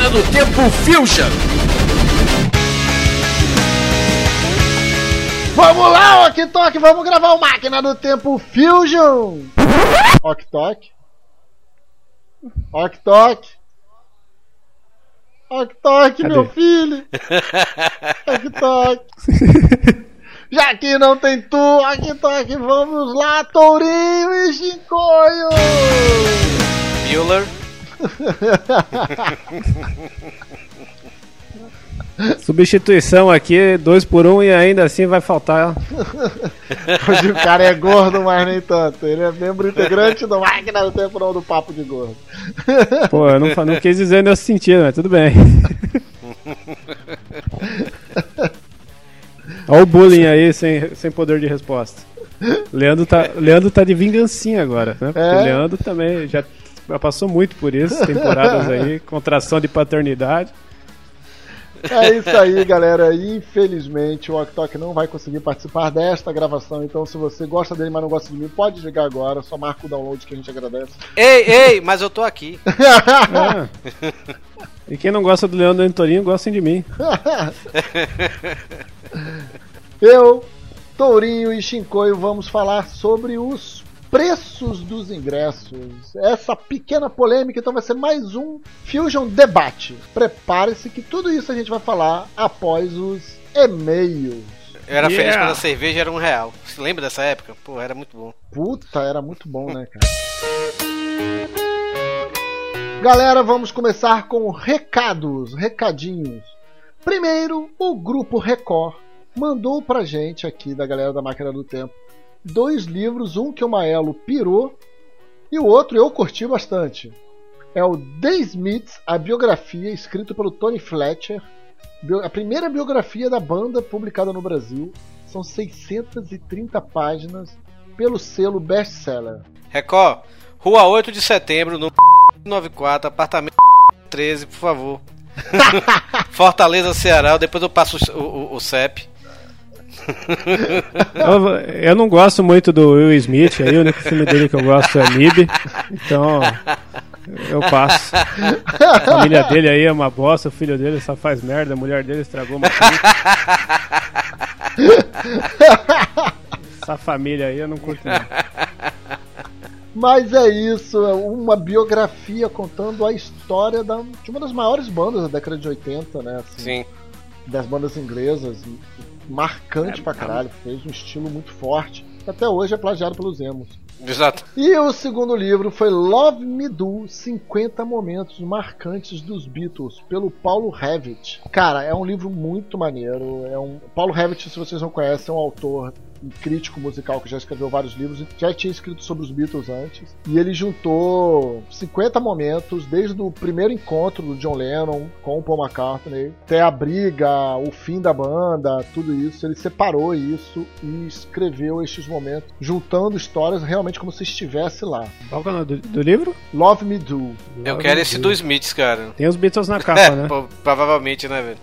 Máquina do Tempo Fusion. Vamos lá, Ok Tok, vamos gravar o Máquina do Tempo Fusion. Ok Tok. Ok Tok. Ok Tok, meu filho. Ok Tok. Já que não tem tu, Ok Tok, vamos lá, Tourinho e Chincoio. Bueller. Substituição aqui, dois por um e ainda assim vai faltar. Hoje o cara é gordo, mas nem tanto. Ele é membro integrante do Máquina do Tempo, não do Papo de Gordo. Pô, eu não, não quis dizer nesse sentido, mas tudo bem. Olha o bullying aí sem, sem poder de resposta. Leandro tá, Leandro tá de vingancinha agora, né? Porque É. Leandro também já passou muito por isso, temporadas aí, contração de paternidade. É isso aí, galera. Infelizmente, o Oktok não vai conseguir participar desta gravação. Então, se você gosta dele, mas não gosta de mim, pode ligar agora. Só marca o download que a gente agradece. Ei, ei, mas eu tô aqui. É. E quem não gosta do Leandro Antorinho, gostem de mim. Eu, Tourinho e Shinkoio vamos falar sobre os preços dos ingressos. Essa pequena polêmica, então vai ser mais um Fusion Debate. Prepare-se que tudo isso a gente vai falar após os e-mails. Eu era feliz Yeah. quando a cerveja era um real. Você lembra dessa época? Pô, era muito bom. Puta, era muito bom, né, cara? Galera, vamos começar com recados, recadinhos. Primeiro, o Grupo Record mandou pra gente aqui, da galera da Máquina do Tempo, dois livros, um que o Maelo pirou e o outro eu curti bastante. É o The Smiths, a biografia, escrito pelo Tony Fletcher, a primeira biografia da banda publicada no Brasil. São 630 páginas pelo selo bestseller. Record, Rua 8 de Setembro, no 94, apartamento 13, por favor. Fortaleza, Ceará. Depois eu passo o, o, o CEP. Eu, eu não gosto muito do Will Smith, aí o único filme dele que eu gosto é Lib, então eu passo. A família dele aí é uma bosta, o filho dele só faz merda, a mulher dele estragou uma. Essa família aí eu não curto não. Mas é isso, é uma biografia contando a história da, de uma das maiores bandas da década de 80, né? assim, Sim. das bandas inglesas, marcante pra caralho, fez um estilo muito forte, que até hoje é plagiado pelos emos. Exato. E o segundo livro foi Love Me Do 50 Momentos Marcantes dos Beatles, pelo Paulo Hewitt. Cara, é um livro muito maneiro. É um... Paulo Hewitt, se vocês não conhecem, é um autor um crítico musical que já escreveu vários livros, já tinha escrito sobre os Beatles antes, e ele juntou 50 momentos, desde o primeiro encontro do John Lennon com o Paul McCartney, até a briga, o fim da banda, tudo isso, ele separou isso e escreveu estes momentos, juntando histórias realmente como se estivesse lá. Qual é o nome do, do livro? Love Me Do. Eu quero esse do Smiths, cara. Tem os Beatles na capa, É, né? provavelmente, né, velho?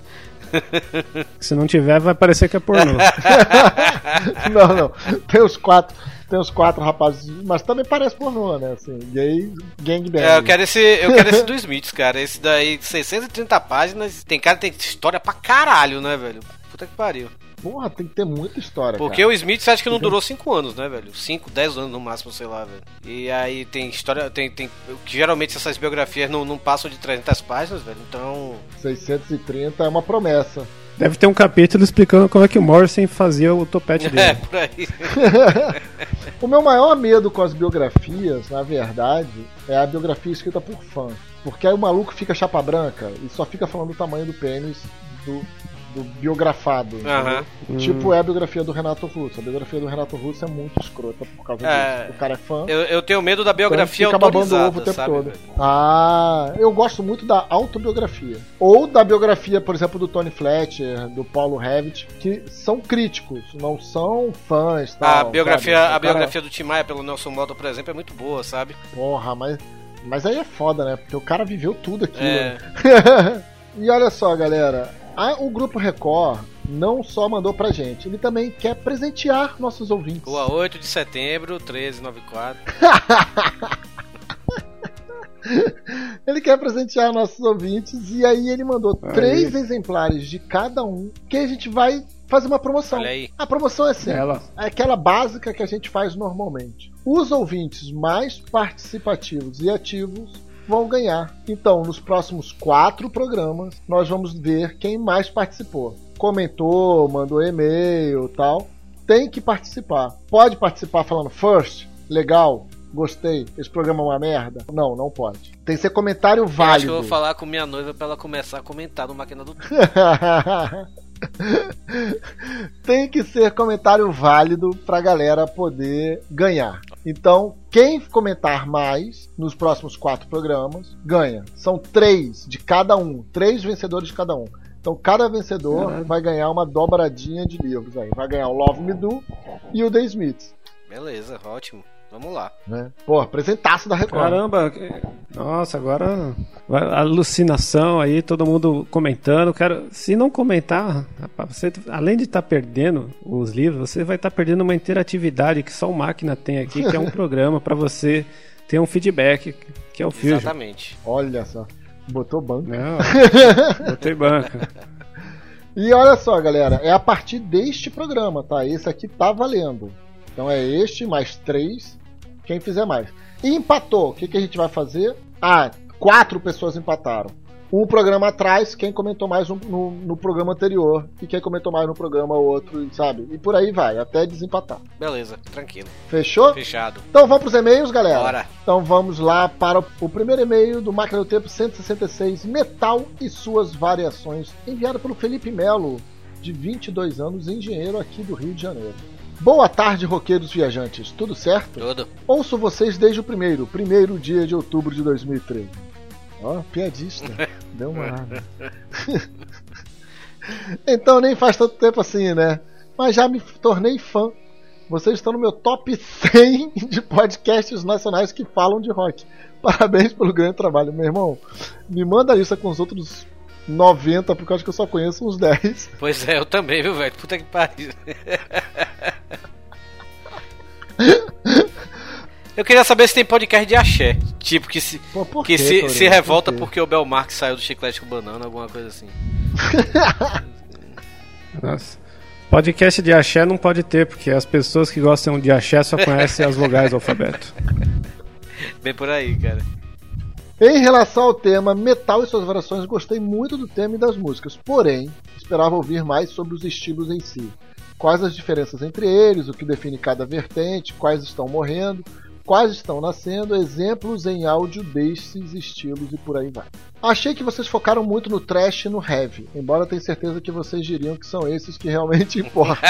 Se não tiver, vai parecer que é pornô. não, não. Tem os quatro. Tem os quatro rapazes, mas também parece pornô, né? Assim, gay, gangbang. É, eu quero esse, eu quero esse do Smiths, cara. Esse daí, 630 páginas. Tem cara que tem história pra caralho, né, velho? Puta que pariu. Porra, tem que ter muita história. Porque cara. o Smith acho que não durou 5 anos, né, velho? 5, 10 anos no máximo, sei lá, velho. E aí tem história, tem, tem geralmente essas biografias não, não passam de 300 páginas, velho. Então, 630 é uma promessa. Deve ter um capítulo explicando como é que o Morrison fazia o topete é, dele. por aí. O meu maior medo com as biografias, na verdade, é a biografia escrita por fã. Porque aí o maluco fica chapa branca e só fica falando o tamanho do pênis do, do biografado. Aham. Tipo é a biografia do Renato Russo. A biografia do Renato Russo é muito escrota por causa É. disso. O cara é fã. Eu, eu tenho medo da biografia Então fica babando autorizada, ovo o tempo sabe, todo. velho? Ah, eu gosto muito da autobiografia. Ou da biografia, por exemplo, do Tony Fletcher, do Paulo Hewitt, que são críticos, não são fãs. A Tal, biografia, sabe? O a cara- biografia do Tim Maia pelo Nelson Motta, por exemplo, é muito boa, sabe? Porra, mas, mas aí é foda, né? Porque o cara viveu tudo aquilo. É. né? e olha só, galera. A- o Grupo Record não só mandou pra gente, ele também quer presentear nossos ouvintes. Rua 8 de setembro, 1394. Ele Ele quer presentear nossos ouvintes e aí ele mandou Aí. três exemplares de cada um que a gente vai fazer uma promoção. Olha aí. A promoção é simples. Ela. É aquela básica que a gente faz normalmente. Os ouvintes mais participativos e ativos vão ganhar. Então, nos próximos quatro programas, nós vamos ver quem mais participou. Comentou, mandou e-mail tal. Tem que participar. Pode participar falando first, legal, gostei, esse programa é uma merda. Não, não pode. Tem que ser comentário Eu acho que válido. eu vou falar com minha noiva pra ela começar a comentar no Máquina do Tem que ser comentário válido pra galera poder ganhar. Então, quem comentar mais nos próximos quatro programas ganha. São três de cada um, três vencedores de cada um. Então, cada vencedor Caralho. vai ganhar uma dobradinha de livros aí. Vai ganhar o Love Me Do e o The Smiths. Beleza, ótimo. Vamos lá. Né? Pô, apresentaço da Record. Caramba, que- nossa, agora vai- alucinação aí, todo mundo comentando. Quero, se não comentar, rapaz, você, além de estar perdendo os livros, você vai estar perdendo uma interatividade que só o máquina tem aqui, que é um programa para você ter um feedback, que é o Fusion. Exatamente. Olha só. Botou banco. Não, botei banca. E olha só, galera, é a partir deste programa, tá? Esse aqui tá valendo. Então é este mais três, quem fizer mais. E empatou, o que, que a gente vai fazer? Ah, quatro pessoas empataram. Um programa atrás, quem comentou mais no, no- no programa anterior, e quem comentou mais no programa outro, sabe? E por aí vai, até desempatar. Beleza, tranquilo. Fechou? Fechado. Então vamos pros e-mails, galera. Bora. Então vamos lá para o primeiro e-mail do Máquina do Tempo 166, Metal e suas variações, enviado pelo Felipe Melo, de 22 anos, engenheiro aqui do Rio de Janeiro. Boa tarde, roqueiros viajantes, tudo certo? Tudo. Ouço vocês desde o primeiro, primeiro dia de outubro de 2013. Ó, piadista, deu uma então nem faz tanto tempo assim, né? Mas já me tornei fã. Vocês estão no meu top 100 de podcasts nacionais que falam de rock. Parabéns pelo grande trabalho, meu irmão. Me manda isso com os outros 90, porque eu acho que eu só conheço uns 10. Pois é, eu também, viu, velho? Puta que pariu. Eu queria saber se tem podcast de axé. Tipo, que se, Pô, por que quê, se, se revolta Por porque o Belmark saiu do chiclete com banana, alguma coisa assim. Nossa. Podcast de axé não pode ter, porque as pessoas que gostam de axé só conhecem as vogais do alfabeto. Bem por aí, cara. Em relação ao tema metal e suas variações, gostei muito do tema e das músicas, porém, esperava ouvir mais sobre os estilos em si. Quais as diferenças entre eles, o que define cada vertente, quais estão morrendo, quais estão nascendo, exemplos em áudio desses estilos e por aí vai. Achei que vocês focaram muito no trash e no heavy, embora tenha certeza que vocês diriam que são esses que realmente importam.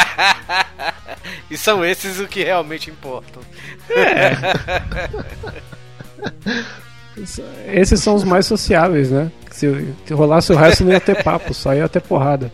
E são esses o que realmente importam. Esses são os mais sociáveis, né? Se se rolasse o resto não ia ter papo, só ia ter porrada.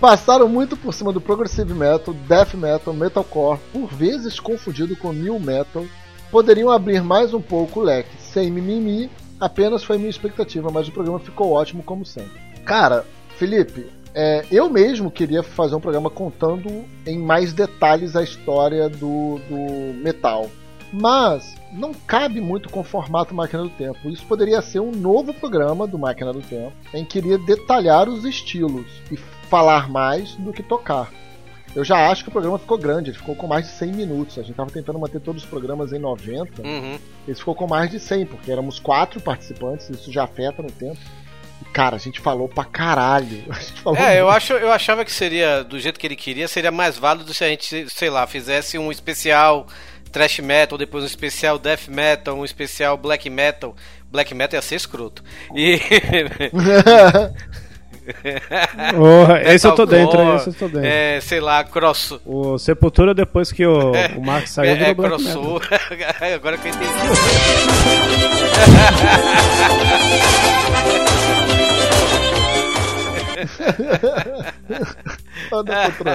Passaram muito por cima do progressive metal, death metal, metalcore, por vezes confundido com new metal. Poderiam abrir mais um pouco o leque, sem mimimi, apenas foi minha expectativa, mas o programa ficou ótimo como sempre. Cara, Felipe, é, eu mesmo queria fazer um programa contando em mais detalhes a história do, do metal. Mas não cabe muito com o formato Máquina do Tempo. Isso poderia ser um novo programa do Máquina do Tempo, em que iria detalhar os estilos e falar mais do que tocar. Eu já acho que o programa ficou grande, ele ficou com mais de 100 minutos. A gente estava tentando manter todos os programas em 90. Uhum. Esse ficou com mais de 100, porque éramos quatro participantes, isso já afeta no tempo. Cara, a gente falou pra caralho. Falou É, eu, acho, eu achava que seria, do jeito que ele queria, seria mais válido se a gente, sei lá, fizesse um especial thrash metal, depois um especial death metal, um especial black metal. Black metal ia ser escroto. E. Porra, esse eu tô dentro, esse eu tô dentro. É, sei lá, cross. O Sepultura, depois que o, o Max saiu, é, virou é black metal. crossover. Agora que eu entendi. Anda pro.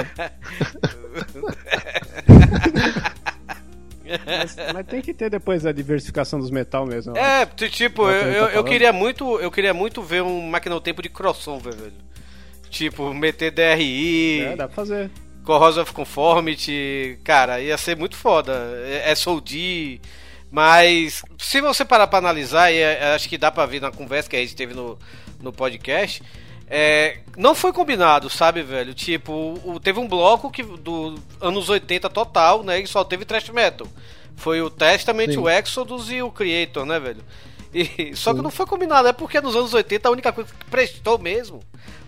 Mas, mas tem que ter depois a diversificação dos metal mesmo. É, tu- tipo, eu, aí, tá eu, eu queria muito, eu queria muito ver um máquina do tempo de crossover, velho. Tipo, meter DRI, É, dá pra fazer. Corrosion of Conformity, cara, ia ser muito foda. É SOD, Mas se você parar pra analisar, e é, acho que dá pra ver na conversa que a gente teve no, no podcast, é, não foi combinado, sabe, velho? Tipo, o, teve um bloco que do anos 80 total, né? E só teve thrash metal. Foi o Testament, Sim. o Exodus e o Creator, né, velho? E, só Sim. que não foi combinado, é porque nos anos 80 a única coisa que prestou mesmo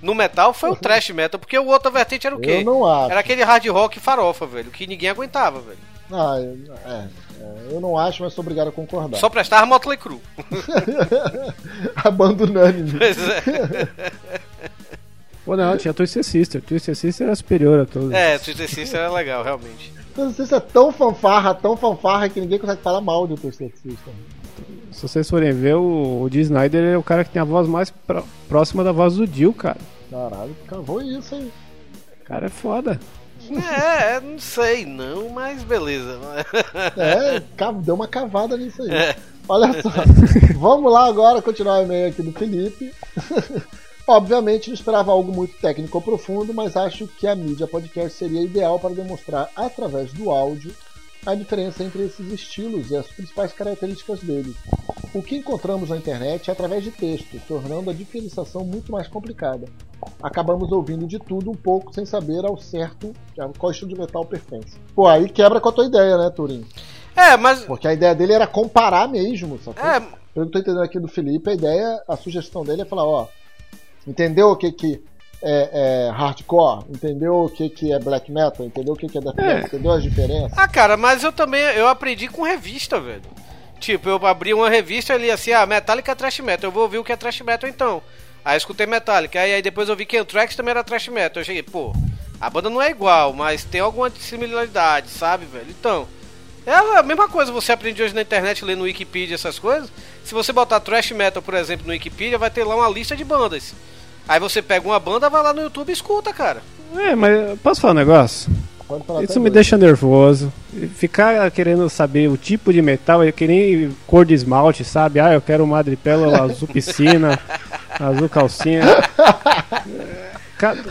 no metal foi o thrash metal, porque o outro vertente era o quê? Eu não acho. Era aquele hard rock farofa, velho, que ninguém aguentava, velho. Ah, é, é, eu não acho, mas sou obrigado a concordar. Só prestava Motley Crue. Abandonando. Pois é. Pô, não, tinha Twisted Sister. Twisted Sister era superior a todos. É, Twisted Sister era legal, realmente. Twisted Sister é tão fanfarra, tão fanfarra que ninguém consegue falar mal de Twisted Sister. Se vocês forem ver, o, o Dee Snyder é o cara que tem a voz mais próxima da voz do Dio, cara. Caralho, cavou isso aí. O cara é foda. É, não sei não, mas beleza. É, deu uma cavada nisso aí. É. Olha só, vamos lá agora continuar o e-mail aqui do Felipe. Obviamente não esperava algo muito técnico ou profundo, mas acho que a mídia podcast seria ideal para demonstrar através do áudio a diferença entre esses estilos e as principais características deles. O que encontramos na internet é através de texto, tornando a diferenciação muito mais complicada. Acabamos ouvindo de tudo um pouco sem saber ao certo qual estilo de metal pertence. Pô, aí quebra com a tua ideia, né, Turim? É, mas. Porque a ideia dele era comparar mesmo, sacou? É. Eu tô entendendo aqui do Felipe, a ideia, a sugestão dele é falar, ó, entendeu o que que é, é, hardcore, entendeu o que, que é black metal, entendeu o que, que é death metal, é. entendeu as diferenças. Ah, cara, mas eu também eu aprendi com revista, velho. Tipo, eu abri uma revista ali assim, ah, Metallica é trash metal, eu vou ouvir o que é trash metal então. Aí escutei Metallica, aí, aí depois eu vi que Anthrax também era trash metal. Eu cheguei, pô, a banda não é igual, mas tem alguma similaridade, sabe, velho? Então, é a mesma coisa você aprende hoje na internet lendo Wikipedia essas coisas. Se você botar trash metal, por exemplo, no Wikipedia, vai ter lá uma lista de bandas. Aí você pega uma banda, vai lá no YouTube e escuta, cara. É, mas posso falar um negócio? Isso me deixa nervoso. Ficar querendo saber o tipo de metal, eu queria cor de esmalte, sabe? Ah, eu quero madrepérola azul piscina, azul calcinha. Cara,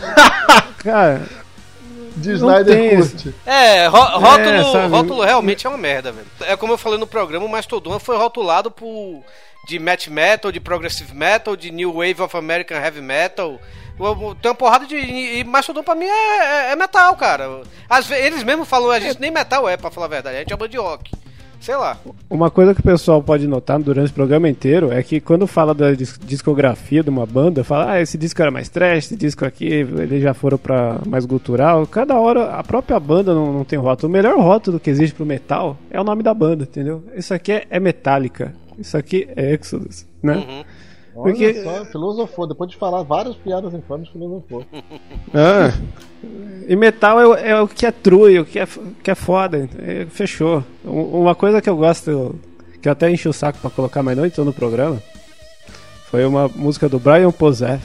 cara de Snyder curte. É, rótulo, é, rótulo realmente é uma merda, velho. É como eu falei no programa, o Mastodon foi rotulado por de Match Metal, de Progressive Metal, de New Wave of American Heavy Metal. Tem uma porrada de. E Mastodon pra mim é, é, é metal, cara. Às vezes, eles mesmos falam, a gente nem metal é, pra falar a verdade, a gente chama de rock. Sei lá. Uma coisa que o pessoal pode notar durante o programa inteiro é que quando fala da discografia de uma banda, fala, ah, esse disco era mais trash, esse disco aqui, eles já foram pra mais gutural. Cada hora a própria banda não, não tem rótulo. O melhor rótulo que existe pro metal é o nome da banda, entendeu? Isso aqui é, é Metallica. Isso aqui é Exodus, né? Uhum. Porque... Olha só, filosofou. Depois de falar várias piadas infames, filosofou. ah, e metal é, é, o que é true, o que é, que é foda. É, fechou. Uma coisa que eu gosto, que eu até enchi o saco pra colocar, mas não entrou no programa, foi uma música do Brian Posey.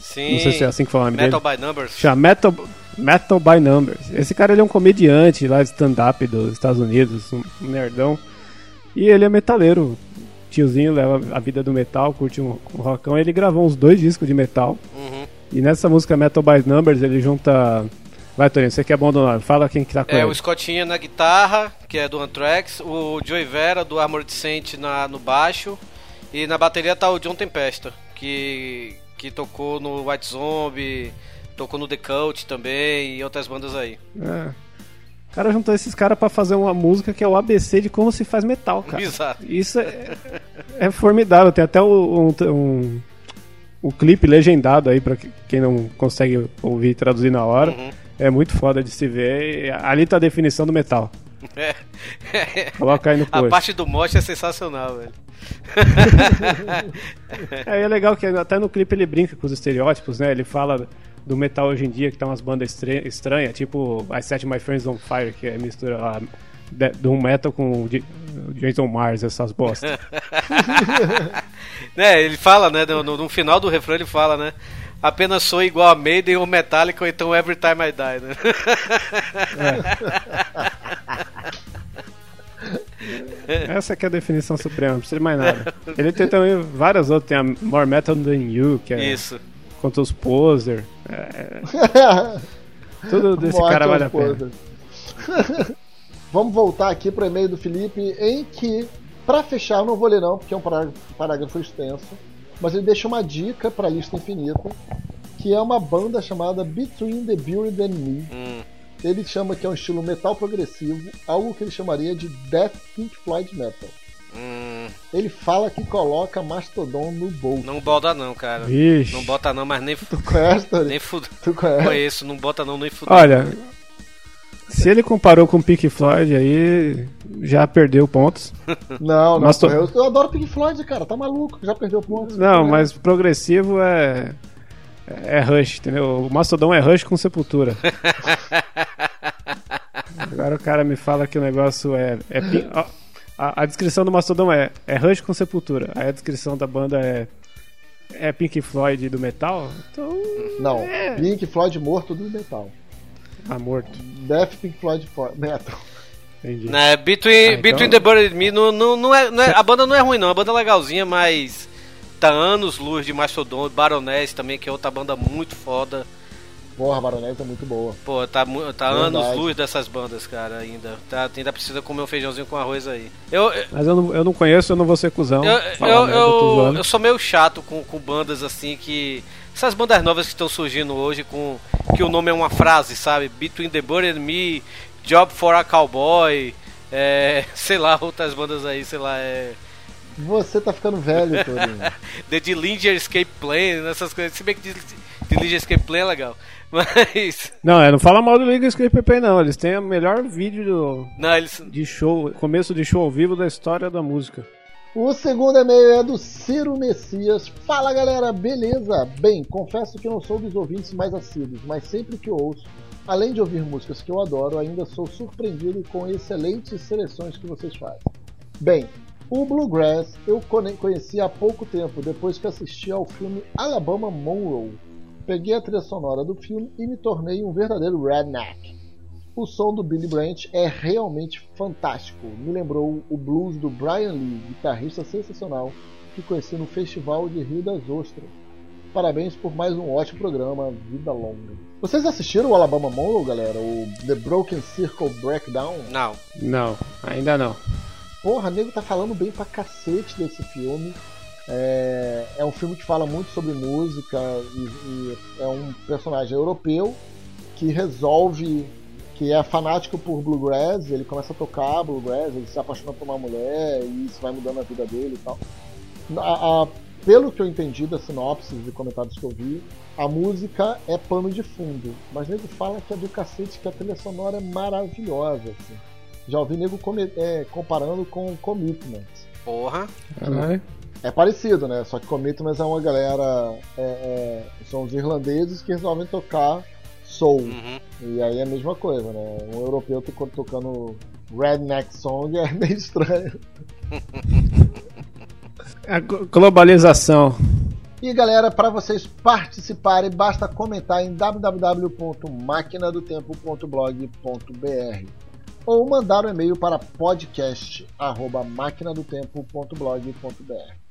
Sim. Não sei se é assim que fala o nome Metal dele. by Numbers. Chama Metal, Metal by Numbers. Esse cara ele é um comediante lá de stand-up dos Estados Unidos, um nerdão. E ele é metaleiro. Tiozinho leva a vida do metal, curte um, um rockão. Ele gravou uns dois discos de metal. Uhum. E nessa música Metal by Numbers ele junta. Vai, Torinho, você que é bom do nome, fala quem que tá com É, ele. o Scottinho na guitarra, que é do Anthrax, o Joey Vera do Armored Saint na, no baixo, e na bateria tá o John Tempesta, que, que tocou no White Zombie, tocou no The Cult também e outras bandas aí. É. O cara juntou esses caras para fazer uma música que é o ABC de como se faz metal, cara. Exato. Isso é, é formidável. Tem até um, um, um, um, clipe legendado aí para quem não consegue ouvir e traduzir na hora. Uhum. É muito foda de se ver. Ali tá a definição do metal. É. Coloca aí no post. A parte do moche é sensacional, velho. é, é legal que até no clipe ele brinca com os estereótipos, né? Ele fala do metal hoje em dia, que tá umas bandas estranhas, tipo I Set My Friends on Fire, que é mistura lá de, um metal com o Jason Mars, essas bostas. né, ele fala, né, no, no, final do refrão ele fala, né, apenas sou igual a Maiden ou Metallica ou então Every Time I Die, né? É. Essa que é a definição suprema, não precisa de mais nada. Ele tem também várias outras, tem a More Metal Than You, que é Isso. Contra os poser. É... Tudo desse cara vale a pena. Vamos voltar aqui para o e-mail do Felipe, em que Pra fechar, eu não vou ler não, porque é um parágrafo, parágrafo extenso, mas ele deixa uma dica pra lista infinita, que é uma banda chamada Between the Buried and Me. Hum. Ele chama que é um estilo metal progressivo, algo que ele chamaria de Death Pink Floyd Metal. Hum, Ele fala que coloca Mastodon no bolso. não bota não, cara. Vixe. Não bota não, mas nem, Tu conhece, Tori? nem fudo. Tu conhece? Conheço, não bota não, nem fudo. Olha, se ele comparou com o Pink Floyd, aí já perdeu pontos. Não, não. Masto- Eu, eu adoro Pink Floyd, cara. Tá maluco? Já perdeu pontos. Não, mas progressivo é. É Rush, entendeu? O Mastodon é Rush com Sepultura. Agora o cara me fala que o negócio é. é pin- ó, a, a descrição do Mastodon é, é Rush com Sepultura. Aí a descrição da banda é. É Pink Floyd do metal? Então. Não. É. Pink Floyd morto do metal. Ah, morto. Death Pink Floyd metal. Entendi. Né, Between, Ah, então- Between the Bird and Me, não, não, não é, não é- a banda não é ruim não, a banda é legalzinha, mas tá anos luz de Mastodon, Baroness também, que é outra banda muito foda. Porra, Baronesa é muito boa. Pô, tá, tá Verdade. anos luz dessas bandas, cara, ainda. Tá, ainda precisa comer um feijãozinho com arroz aí. Eu, Mas eu não, eu não conheço, eu não vou ser cuzão. eu, eu, eu, eu sou meio chato com, com bandas assim que. Essas bandas novas que estão surgindo hoje com. Que o nome é uma frase, sabe? Between the Bird and Me, Job for a Cowboy, é, sei lá, outras bandas aí, sei lá, é. Você tá ficando velho, Torinho. The Dillinger Escape Plan, essas coisas. Se bem que Dil- Dillinger Escape Plan é legal. Mas. Não, é, não fala mal do Liga PP, não. Eles têm o melhor vídeo do- Não, eles. de show, começo de show ao vivo da história da música. O segundo e-mail é do Ciro Messias. Fala galera, beleza? Bem, confesso que não sou dos ouvintes mais assíduos, mas sempre que ouço, além de ouvir músicas que eu adoro, ainda sou surpreendido com excelentes seleções que vocês fazem. Bem, o Bluegrass eu conheci há pouco tempo, depois que assisti ao filme Alabama Monroe. Peguei a trilha sonora do filme e me tornei um verdadeiro redneck. O som do Billy Branch é realmente fantástico. Me lembrou o blues do Brian Lee, guitarrista sensacional que conheci no Festival de Rio das Ostras. Parabéns por mais um ótimo programa, vida longa. Vocês assistiram o Alabama Monroe, galera? O The Broken Circle Breakdown? Não. Não, ainda não. Porra, nego tá falando bem pra cacete desse filme. É, é um filme que fala muito sobre música e, e é um personagem europeu que resolve que é fanático por bluegrass, ele começa a tocar bluegrass, ele se apaixona por uma mulher e isso vai mudando a vida dele e tal. A- a- pelo que eu entendi das sinopses e comentários que eu vi, a música é pano de fundo, mas nego fala que é do cacete, que a trilha sonora é maravilhosa. Assim. Já ouvi nego come- é, comparando com Commitment. Porra. Caralho. É parecido, né? Só que Commitment é uma galera. é- é, são os irlandeses que resolvem tocar soul. Uhum. E aí é a mesma coisa, né? Um europeu to- tocando redneck song é meio estranho. A glo- globalização. E galera, para vocês participarem, basta comentar em www.maquinadotempo.blog.br ou mandar um e-mail para podcast@maquinadotempo.blog.br.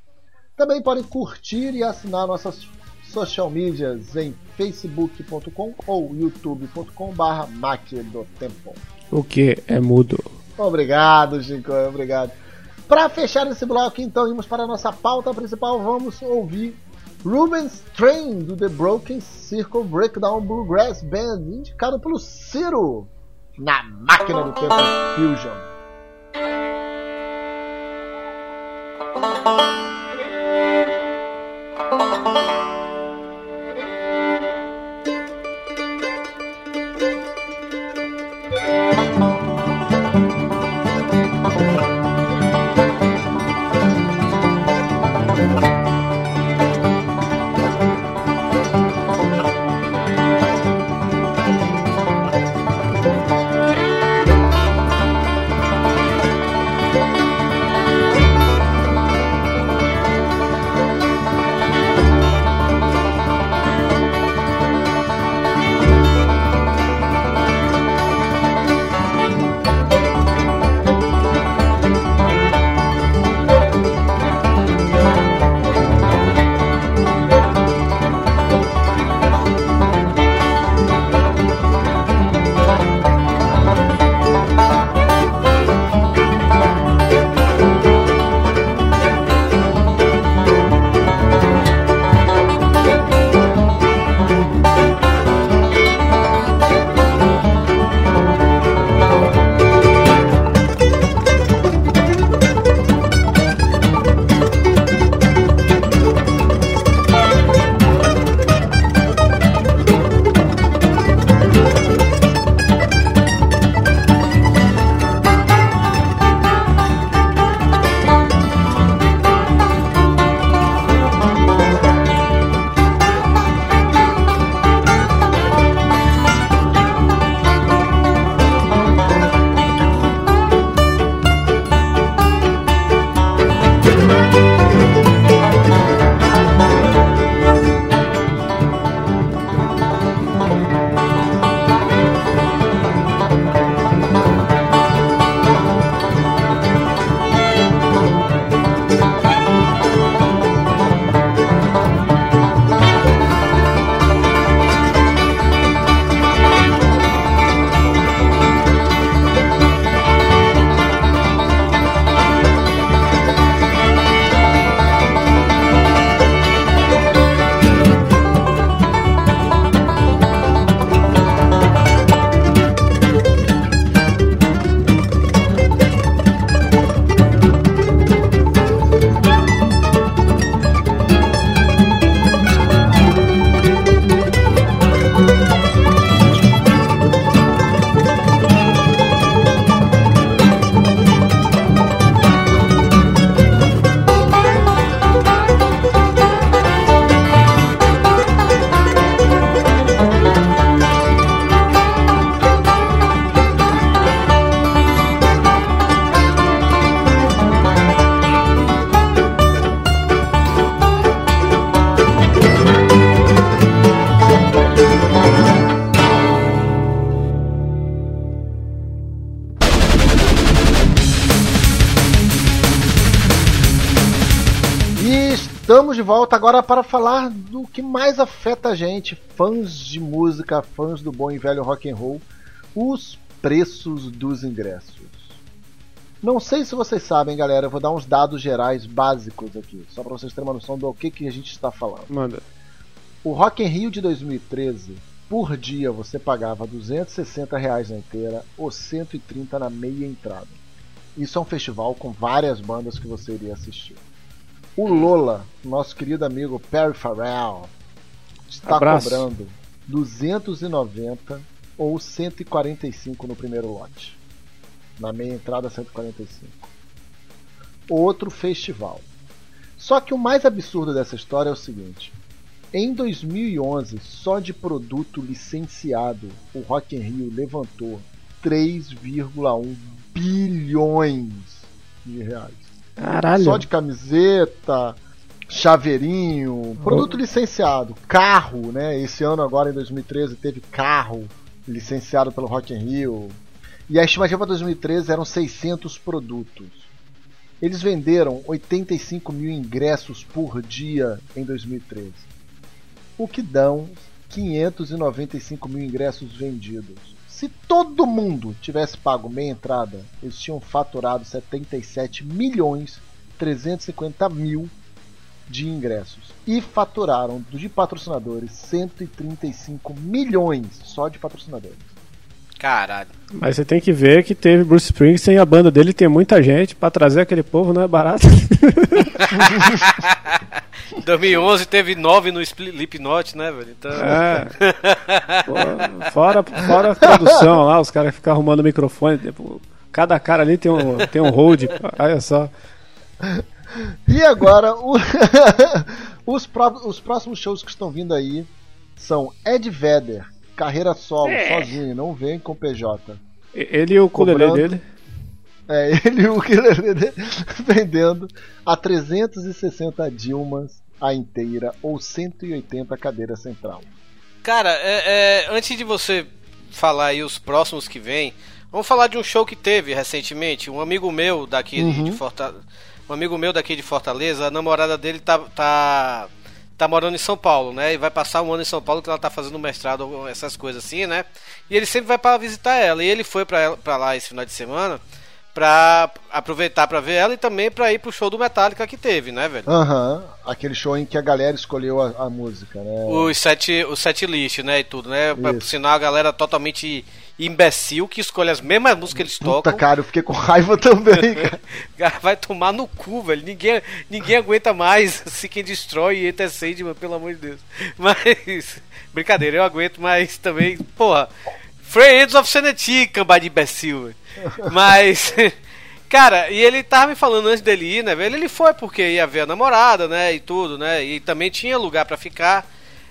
Também podem curtir e assinar nossas social medias em facebook.com ou youtube.com/barra Máquina do Tempo. O que é mudo? Obrigado, Chico, obrigado. Para fechar esse bloco, então, vamos para a nossa pauta principal. Vamos ouvir Ruben's Train do The Broken Circle Breakdown Bluegrass Band, indicado pelo Ciro na máquina do tempo Fusion. Volta agora para falar do que mais afeta a gente, fãs de música, fãs do bom e velho rock and roll, os preços dos ingressos. Não sei se vocês sabem, galera, eu vou dar uns dados gerais básicos aqui, só para vocês terem uma noção do que, que a gente está falando. Manda. O Rock in Rio de 2013, por dia você pagava 260 reais na inteira ou 130 na meia entrada. Isso é um festival com várias bandas que você iria assistir. O Lola, nosso querido amigo Perry Farrell, está Abraço. cobrando 290 ou 145 no primeiro lote. Na meia entrada 145. Outro festival. Só que o mais absurdo dessa história é o seguinte: em 2011, só de produto licenciado, o Rock in Rio levantou 3,1 bilhões de reais. Caralho. Só de camiseta, chaveirinho, produto licenciado, carro, né? Esse ano agora em 2013 teve carro licenciado pelo Rock in Rio. E a estimativa para 2013 eram 600 produtos. Eles venderam 85 mil ingressos por dia em 2013, o que dão 595 mil ingressos vendidos. Se todo mundo tivesse pago meia entrada, eles tinham faturado 77 milhões 350 mil de ingressos e faturaram de patrocinadores 135 milhões só de patrocinadores. Caralho. Mas você tem que ver que teve Bruce Springsteen e a banda dele tem muita gente pra trazer aquele povo, não é barato. 2011 teve 9 no Slipknot, né, velho? Então... É. Pô, fora, fora a produção lá, os caras ficam arrumando microfone. Tipo, cada cara ali tem um, tem um hold. Olha só. E agora, o- os, pró- os próximos shows que estão vindo aí são Ed Vedder, carreira solo, sozinho, não vem com PJ. Ele e o ukulele Cobrando. dele. É, ele e o Killer vendendo a 360 Dilmas a inteira ou 180 cadeira central. Cara, é- é, antes de você falar aí os próximos que vem, vamos falar de um show que teve recentemente. Um amigo meu daqui de- de Fortaleza. Um amigo meu daqui de Fortaleza, a namorada dele tá, tá, tá morando em São Paulo, né? E vai passar um ano em São Paulo que ela tá fazendo mestrado, essas coisas assim, né? E ele sempre vai para visitar ela. E ele foi pra lá esse final de semana pra aproveitar pra ver ela e também pra ir pro show do Metallica que teve, né, velho? Aham, aquele show em que a galera escolheu a, a música, né? o set, o set list, né, e tudo, né? Isso. por sinal, a galera totalmente imbecil que escolhe as mesmas músicas que eles Puta, tocam. cara, eu fiquei com raiva também, cara. Cara, vai tomar no cu, velho. Ninguém, ninguém aguenta mais se quem destrói e Enter Sandman, pelo amor de Deus. Mas, brincadeira, eu aguento, mas também, porra, Friends of Sanity, cambada de imbecil, velho. Mas, cara, e ele tava me falando antes dele ir, né, velho? Ele foi porque ia ver a namorada, né, e tudo, né, e também tinha lugar pra ficar.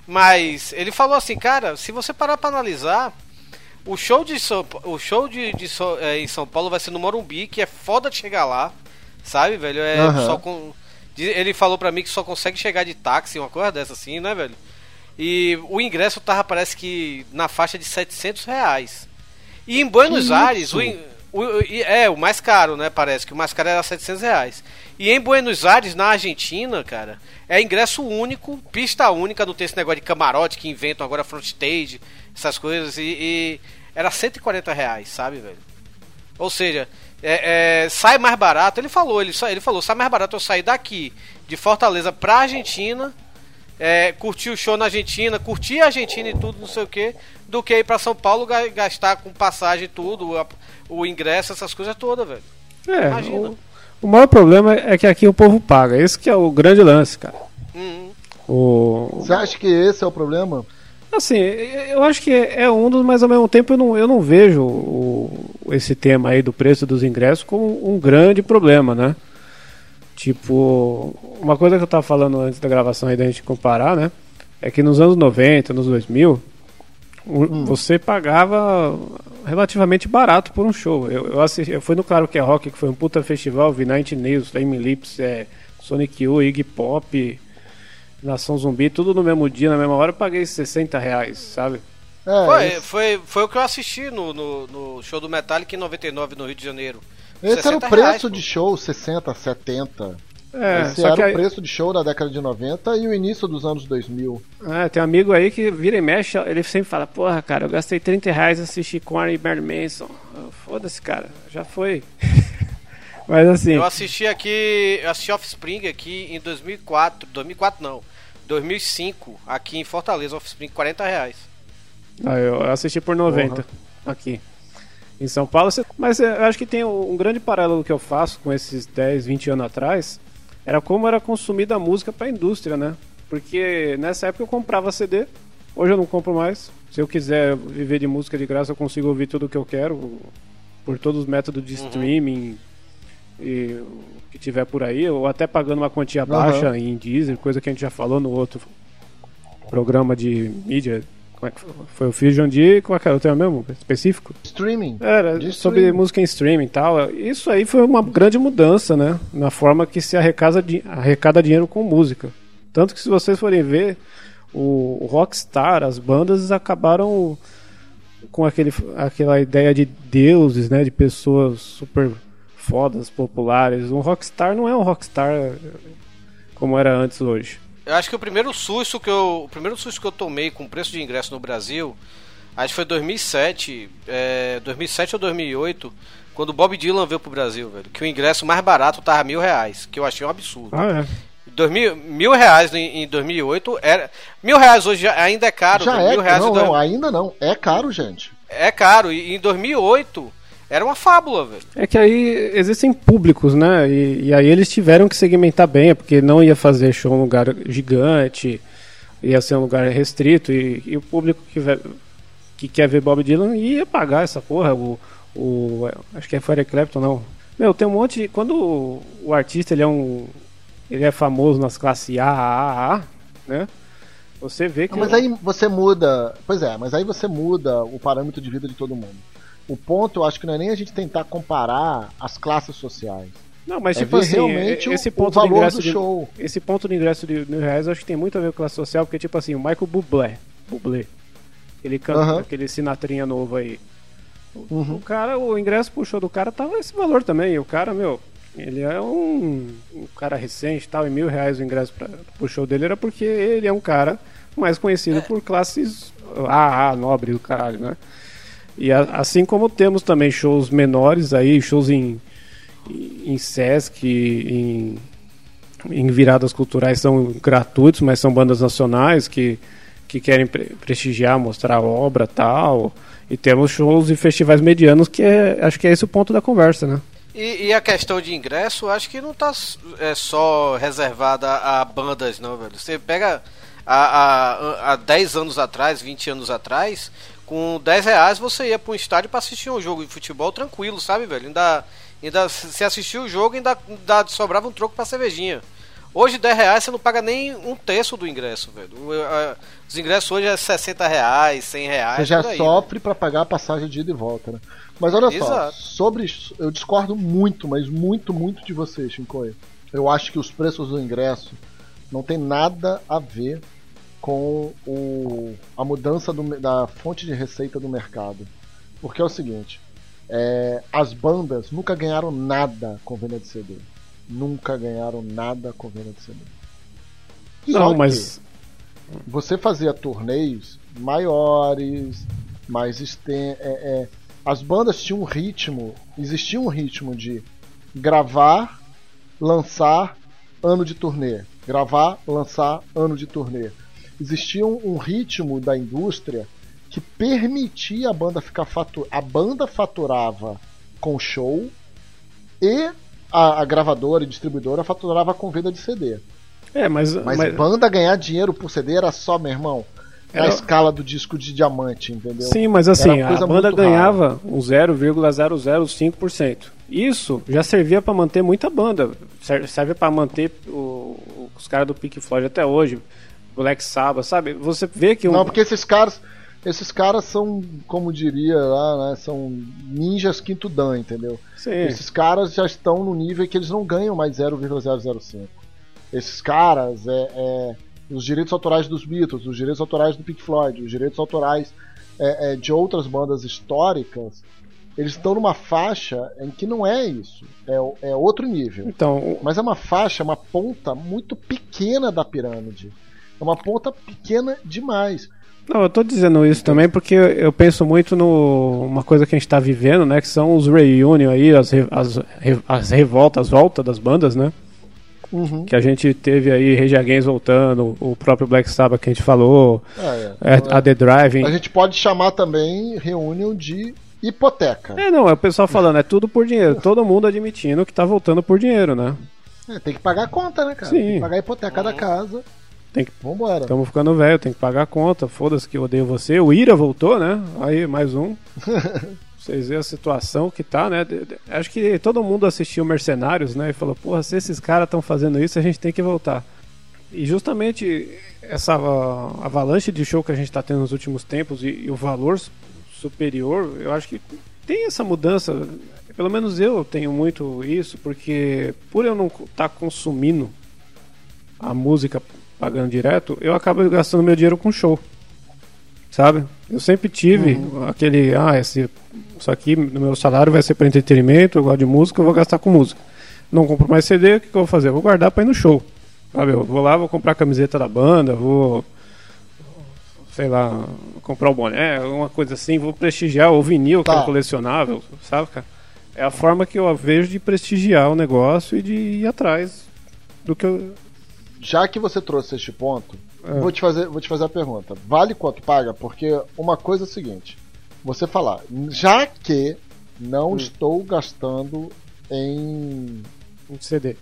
Mas ele falou assim, cara, se você parar pra analisar, o show de São, o show de, de é, em São Paulo vai ser no Morumbi, que é foda de chegar lá, sabe, velho? É Aham. só com ele falou pra mim que só consegue chegar de táxi, uma coisa dessa assim, né, velho? E o ingresso tava parece que na faixa de 700 reais. E em Buenos Aires, o, in- o- é o mais caro, né? Parece que o mais caro era 700 reais. E em Buenos Aires, na Argentina, cara, é ingresso único, pista única, não tem esse negócio de camarote que inventam agora front stage, essas coisas. E, e era 140 reais, sabe, velho? Ou seja, é, é, sai mais barato. Ele falou, ele, ele falou, sai mais barato eu sair daqui de Fortaleza pra Argentina, é, curtir o show na Argentina, curtir a Argentina e tudo, não sei o que, do que ir pra São Paulo ga- gastar com passagem e tudo, a- o ingresso, essas coisas todas, velho. É, Imagina. o, o maior problema é que aqui o povo paga. Esse que é o grande lance, cara. Uhum. O, Você acha que esse é o problema? Assim, eu acho que é um dos, mas ao mesmo tempo eu não, eu não vejo o- esse tema aí do preço dos ingressos como um grande problema, né? Tipo, uma coisa que eu tava falando antes da gravação aí da gente comparar, né? É que nos anos 90, nos 2000, o- você pagava relativamente barato por um show. Eu, eu, assisti, eu fui no Claro Que é Rock, que foi um puta festival, vi Night News, Flame Lips, é, Sonic Youth, Iggy Pop, Nação Zumbi, tudo no mesmo dia, na mesma hora, eu paguei 60 reais, sabe? É, Foi, foi, foi o que eu assisti no, no, no show do Metallica em 99 no Rio de Janeiro. Esse era o 60 preço reais, de show, 60, 70. É, Esse era o preço de show da década de 90 e o início dos anos 2000. É, tem um amigo aí que vira e mexe, ele sempre fala, porra, cara, eu gastei 30 reais assistir Korn e Marilyn Manson. Foda-se, cara, já foi. Mas assim... Eu assisti aqui, eu assisti Offspring aqui em 2004, 2004 não, 2005, aqui em Fortaleza, Offspring, 40 reais. Ah, eu assisti por 90 uhum. aqui em São Paulo. Mas eu acho que tem um grande paralelo que eu faço com esses 10, 20 anos atrás. Era como era consumida a música para a indústria, né? Porque nessa época eu comprava CD, hoje eu não compro mais. Se eu quiser viver de música de graça, eu consigo ouvir tudo o que eu quero por todos os métodos de uhum. streaming e o que tiver por aí, ou até pagando uma quantia baixa uhum. em Deezer, coisa que a gente já falou no outro programa de mídia como é que foi? Foi o Fusion de. Qual é, é o tema mesmo? Específico? Streaming. Era, de sobre streaming. música em streaming e tal. Isso aí foi uma grande mudança, né? Na forma que se arrecada, arrecada dinheiro com música. Tanto que se vocês forem ver, o, o Rockstar, as bandas acabaram com aquele, aquela ideia de deuses, né? De pessoas super fodas, populares. Um Rockstar não é um Rockstar como era antes hoje. Eu acho que o primeiro susto que eu, o primeiro susto que eu tomei com o preço de ingresso no Brasil, acho que foi 2007, é, 2007 ou 2008, quando o Bob Dylan veio pro Brasil, velho. Que o ingresso mais barato tava mil reais, que eu achei um absurdo. Ah, é. Dois mil, mil reais em, em 2008 era mil reais hoje ainda é caro. Já é, mil reais não, não, ainda não. É caro, gente. É caro. E em 2008 era uma fábula, velho. É que aí existem públicos, né? E, e, aí eles tiveram que segmentar bem, é porque não ia fazer show em um lugar gigante, ia ser um lugar restrito, e, e o público que, que, quer ver Bob Dylan ia pagar essa porra. O, o, acho que é Fire Clapton, não. Meu, tem um monte de. Quando o, o artista ele é um. Ele é famoso nas classes A, A, A, né? Você vê que. Mas aí você muda. Pois é, mas aí você muda o parâmetro de vida de todo mundo. O ponto, eu acho que não é nem a gente tentar comparar as classes sociais. Não, mas é tipo assim, realmente esse o, ponto o valor do show. De, esse ponto de ingresso de mil reais eu acho que tem muito a ver com classe social, porque tipo assim, o Michael Bublé, Bublé, ele canta aquele sinatrinha novo aí. Uhum. O cara, o ingresso pro show do cara tava esse valor também. E o cara, meu, ele é um, um cara recente tal, e mil reais o ingresso pra, pro show dele era porque ele é um cara mais conhecido é. por classes AA, nobre do caralho, né? E a, assim como temos também shows menores aí, shows em, em Sesc, em, em viradas culturais são gratuitos, mas são bandas nacionais que, que querem pre prestigiar, mostrar obra tal. E temos shows e festivais medianos que é, acho que é esse o ponto da conversa, né? E, e, a questão de ingresso, acho que não está é, só reservada a bandas, não, velho. Você pega há 10 anos atrás, 20 anos atrás, com 10 reais você ia para um estádio para assistir um jogo de futebol tranquilo, sabe, velho? Ainda, ainda se assistir o jogo, ainda, ainda sobrava um troco para cervejinha. Hoje 10 reais você não paga nem um terço do ingresso, velho. Os ingressos hoje é 60 reais, 100 reais. Você já aí, sofre para pagar a passagem de ida e volta, né? Mas olha Exato. só, sobre. Eu discordo muito, mas muito, muito de você, Shinkoio. Eu acho que os preços do ingresso não tem nada a ver com o, a mudança do, da fonte de receita do mercado. Porque é o seguinte: é, as bandas nunca ganharam nada com venda de CD. Nunca ganharam nada com venda de CD. Não, mas. Você fazia torneios maiores, mais exten é, é, as bandas tinham um ritmo, existia um ritmo de gravar, lançar, ano de turnê. Gravar, lançar, ano de turnê existia um, ritmo da indústria que permitia a banda ficar fatur... a banda faturava com show e a, a gravadora e distribuidora faturava com venda de CD. É, mas, mas, mas banda ganhar dinheiro por CD era só, meu irmão, na era... escala do disco de diamante, entendeu? Sim, mas assim, a banda ganhava rara. um 0,005%. Isso já servia para manter muita banda. Serve para manter o, os caras do Pink Floyd até hoje. Black Sabbath, sabe? Você vê que. Um... Não, porque esses caras. Esses caras são, como diria lá, né? São ninjas quinto dan, entendeu? Sim. Esses caras já estão no nível que eles não ganham mais 0,005. Esses caras é, é, os direitos autorais dos Beatles, os direitos autorais do Pink Floyd, os direitos autorais é, é, de outras bandas históricas eles estão numa faixa em que não é isso. É, é outro nível. Então, Mas é uma faixa, uma ponta muito pequena da pirâmide. É uma ponta pequena demais. Não, eu tô dizendo isso também porque eu penso muito no uma coisa que a gente tá vivendo, né? Que são os reunion aí, as, re- as, re- as revoltas, as voltas das bandas, né? Uhum. Que a gente teve aí Rage Against voltando, o próprio Black Sabbath que a gente falou, É, é, é. a The Driving. A gente pode chamar também reunião de hipoteca. É, não, é o pessoal falando, é tudo por dinheiro. Todo mundo admitindo que tá voltando por dinheiro, né? É, tem que pagar a conta, né, cara? Sim. Tem que pagar a hipoteca da casa. Tem que- Vambora. Estamos ficando velho, tem que pagar a conta, foda-se que eu odeio você. O Ira voltou, né? Aí, mais um. Vocês veem a situação que tá, né? Acho que todo mundo assistiu Mercenários, né? E falou, porra, se esses caras estão fazendo isso, a gente tem que voltar. E justamente essa avalanche de show que a gente está tendo nos últimos tempos e, e o valor su- superior, eu acho que tem essa mudança. Pelo menos eu tenho muito isso, porque por eu não estar consumindo a música pagando direto, eu acabo gastando meu dinheiro com show. Sabe? Eu sempre tive aquele, ah, esse, isso aqui no meu salário vai ser para entretenimento, eu gosto de música, eu vou gastar com música. Não compro mais CD, o que, que eu vou fazer? Eu vou guardar para ir no show. Sabe? Eu vou lá, vou comprar a camiseta da banda, vou sei lá, comprar o boné, uma coisa assim, vou prestigiar o vinil que Tá. é colecionável, sabe, cara? É a forma que eu vejo de prestigiar o negócio e de ir atrás do que eu. Já que você trouxe este ponto, É. vou, te fazer, vou te fazer a pergunta. Vale quanto paga? Porque uma coisa é o seguinte: você falar, já que não Hum. estou gastando em. um CD.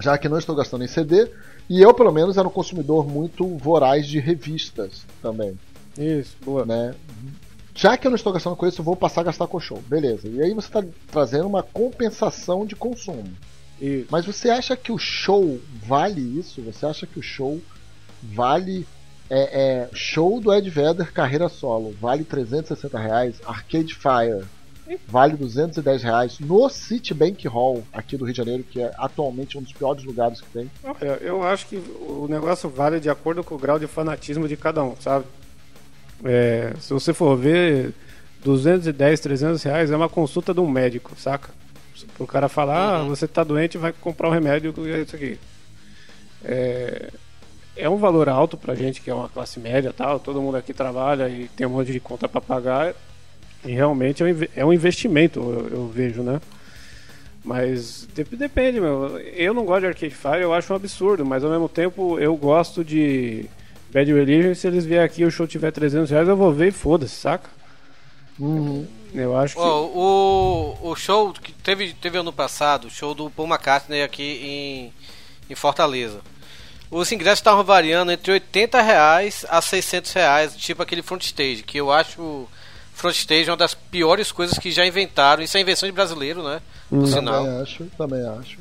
Já que não estou gastando em CD, e eu, pelo menos, era um consumidor muito voraz de revistas também. Isso, boa. né? Já que eu não estou gastando com isso, eu vou passar a gastar com show. Beleza. E aí você está trazendo uma compensação de consumo. Isso. Mas você acha que o show vale isso? Você acha que o show vale. É, é, show do Ed Vedder, carreira solo, vale 360 reais. Arcade Fire vale 210 reais. No Citibank Hall, aqui do Rio de Janeiro, que é atualmente um dos piores lugares que tem. Olha, eu acho que o negócio vale de acordo com o grau de fanatismo de cada um, sabe? É, se você for ver, 210, 300 reais é uma consulta de um médico, saca? Pro cara falar, ah, você tá doente, vai comprar um remédio e é isso aqui. É, é um valor alto pra gente que é uma classe média tal, todo mundo aqui trabalha e tem um monte de conta pra pagar. E realmente é um é um investimento, eu, eu vejo, né? Mas dep- depende, meu. Eu não gosto de Arcade Fire, eu acho um absurdo, mas ao mesmo tempo eu gosto de Bad Religion. Se eles vierem aqui e o show tiver 300 reais, eu vou ver e foda-se, saca? Eu acho que. Ó, o, o show que teve, teve ano passado, o show do Paul McCartney aqui em, em Fortaleza. Os ingressos estavam variando entre 80 reais a 600 reais, tipo aquele front stage, que eu acho front stage uma das piores coisas que já inventaram. Isso é invenção de brasileiro, né? Por sinal. Também acho, também acho.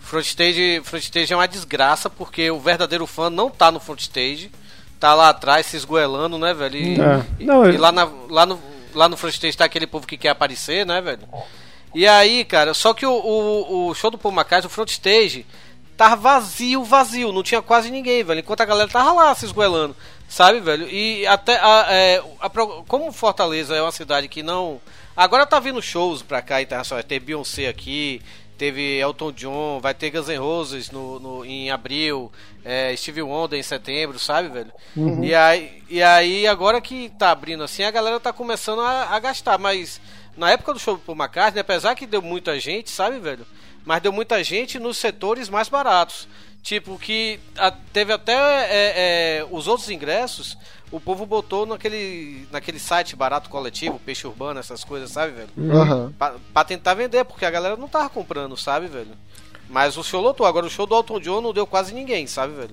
Front stage, front stage é uma desgraça porque o verdadeiro fã não tá no front stage, tá lá atrás se esgoelando, né, velho? E, É. e- Não, e eu- lá, na- lá no lá no front stage tá aquele povo que quer aparecer, né, velho? E aí, cara, só que o, o, o show do Paul McCartney, o front stage, tava vazio, vazio, não tinha quase ninguém, velho. Enquanto a galera tava lá se esgoelando, sabe, velho? E até a, é, a como Fortaleza é uma cidade que não agora tá vindo shows pra cá internacionais, teve Beyoncé aqui, teve Elton John, vai ter Guns N' Roses no, no- em abril, é, Steve Wonder em setembro, sabe, velho? E, aí, e aí, agora que tá abrindo assim, a galera tá começando a, a gastar, mas na época do show do Paul McCartney, apesar que deu muita gente, sabe, velho? Mas deu muita gente nos setores mais baratos. Tipo, que a- teve até é, é, os outros ingressos, o povo botou naquele, naquele site barato coletivo, peixe urbano, essas coisas, sabe, velho? Aham. Pra, pra tentar vender, porque a galera não tava comprando, sabe, velho? Mas o show lotou. Agora o show do Elton John não deu quase ninguém, sabe, velho?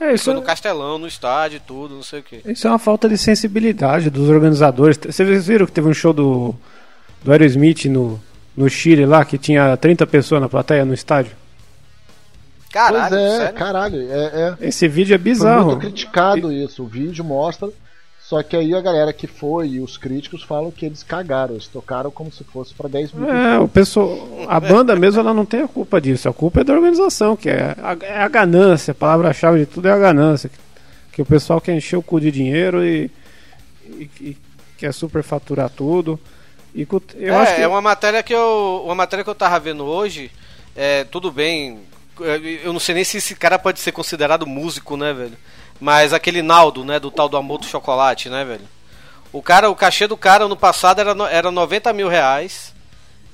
É, isso, Foi no Castelão, no estádio e tudo, não sei o que. isso é uma falta de sensibilidade dos organizadores. Vocês viram que teve um show do, do Aerosmith no, no Chile lá, que tinha 30 pessoas na plateia no estádio? Caralho, pois é, sério? caralho. É, é. Esse vídeo é Foi bizarro. muito criticado isso. O vídeo mostra. Só que aí a galera que foi e os críticos falam que eles cagaram. Eles tocaram como se fosse pra 10 mil É, o pessoal, a banda mesmo ela não tem a culpa disso, a culpa é da organização, que é a, é a ganância, a palavra-chave de tudo é a ganância, que, que o pessoal quer encher o cu de dinheiro e, e- e quer superfaturar tudo. E eu é, acho que é uma matéria que eu. Uma matéria que eu tava vendo hoje. É, tudo bem. É, Eu não sei nem se esse cara pode ser considerado músico, né, velho? Mas aquele Naldo, né? Do tal do amor do chocolate, né, velho? O cara, o cachê do cara no passado era, era 90 mil reais.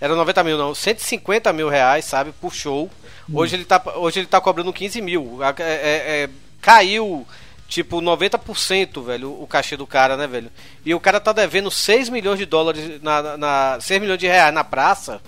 Era 90 mil, não, 150 mil reais, sabe, por show. Hoje, ele tá, hoje ele tá cobrando 15 mil. É- é- é, caiu, tipo, 90%, velho, o cachê do cara, né, velho? E o cara tá devendo 6 milhões de dólares, na, na, na- 6 milhões de reais na praça,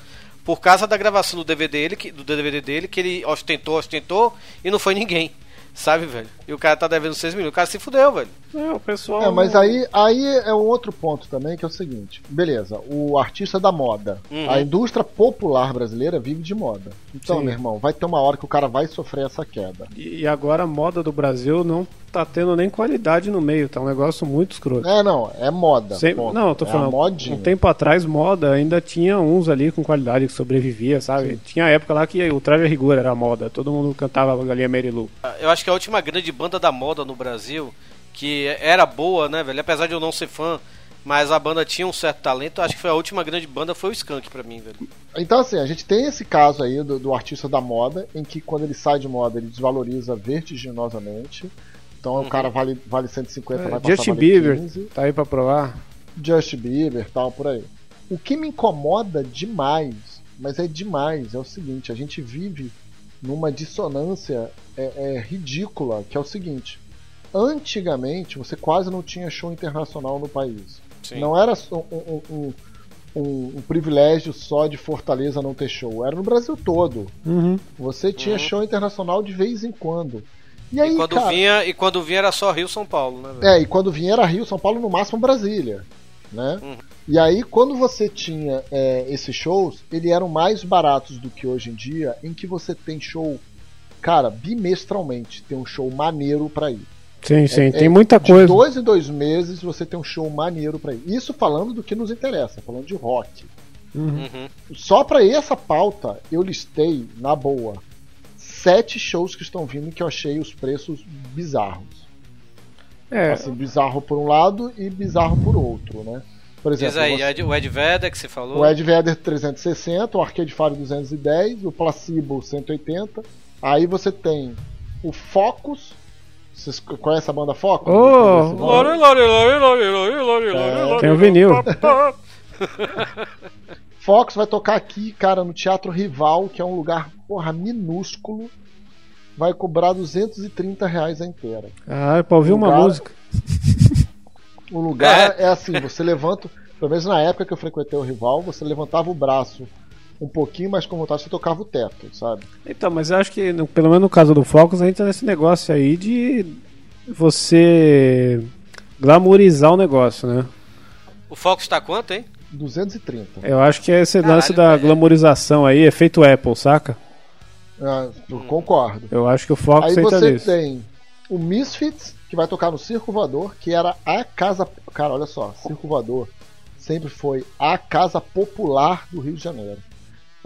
por causa da gravação do DVD dele, que, do DVD dele, que ele ostentou, ostentou, e não foi ninguém. Sabe, velho? E o cara tá devendo 6 milhões. O cara se fudeu, velho. É, o pessoal. É, mas aí, aí é um outro ponto também, que é o seguinte: beleza, o artista da moda, Uhum. a indústria popular brasileira vive de moda. Então, Sim. meu irmão, vai ter uma hora que o cara vai sofrer essa queda. E agora a moda do Brasil não tá tendo nem qualidade no meio, tá um negócio muito escroto. É, não, é moda. Sem-. Não, eu tô É a falando, modinha. um tempo atrás, moda, ainda tinha uns ali com qualidade que sobrevivia, sabe? Tinha época lá que o Traje a Rigor era moda, todo mundo cantava a Galinha Merilu. Eu acho que a última grande banda da moda no Brasil, que era boa, né, velho? Apesar de eu não ser fã, mas a banda tinha um certo talento. Acho que foi a última grande banda, foi o Skank pra mim, velho. Então, assim, a gente tem esse caso aí do, do artista da moda, em que quando ele sai de moda, ele desvaloriza vertiginosamente. Então o cara vale, vale 150, vai É, passar a Justin valer Bieber, 15. tá aí pra provar. Justin Bieber tal, por aí. O que me incomoda demais, mas é demais, é o seguinte, a gente vive numa dissonância é, é, ridícula, que é o seguinte. Antigamente, você quase não tinha show internacional no país. Sim. Não era só um, um- um- um- privilégio só de Fortaleza não ter show. Era no Brasil todo. Uhum. Você tinha Uhum. show internacional de vez em quando. E aí, E quando, cara, vinha, e quando vinha era só Rio São Paulo, né, velho? é, e quando vinha era Rio, São Paulo, no máximo Brasília. Né? Uhum. E aí, quando você tinha é, esses shows, eles eram mais baratos do que hoje em dia, em que você tem show, cara, bimestralmente, tem um show maneiro pra ir. Sim, sim, É- tem é muita De coisa. dois em dois meses você tem um show maneiro pra ir. Isso falando do que nos interessa, falando de rock. Uhum. Uhum. Só pra essa pauta, eu listei, na boa, sete shows que estão vindo que eu achei os preços bizarros. É, Assim, bizarro por um lado e bizarro por outro, né? Por exemplo, Diz aí, você- Ed- o Ed Vedder que você falou. o Ed Vedder 360, o Arcade Fire 210, o Placebo 180. Aí você tem o Focus. Vocês conhecem a banda Focus? Oh! Tem o vinil. Fox vai tocar aqui, cara, no Teatro Rival, que é um lugar, porra, minúsculo. Vai cobrar 230 reais a inteira. Ah, é pra ouvir uma Lugar- música. O lugar é. assim, você levanta, pelo menos na época que eu frequentei o Rival, você levantava o braço um pouquinho, mas com vontade você tocava o teto, sabe? Então, mas eu acho que, no- pelo menos no caso do Focus, a gente tá nesse negócio aí de você glamourizar o negócio, né? O Fox tá quanto, hein? 230. Eu acho que é esse Caralho, lance da velho. glamourização aí, efeito Apple, saca? Ah, eu concordo. Eu acho que o Focus Aí entra você nisso. tem o Misfits, que vai tocar no Circo Voador, que era a casa. Cara, olha só, Circo Voador sempre foi a casa popular do Rio de Janeiro.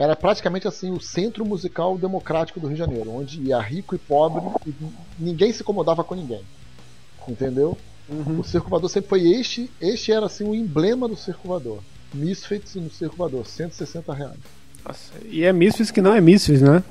Era praticamente assim o centro musical democrático do Rio de Janeiro, onde ia rico e pobre e ninguém se incomodava com ninguém. Entendeu? Uhum. O Circo Voador sempre foi este, este era assim o emblema do Circo Voador. Misfits no Circo Voador, 160 reais. Nossa, e é Misfits que não é Misfits, né?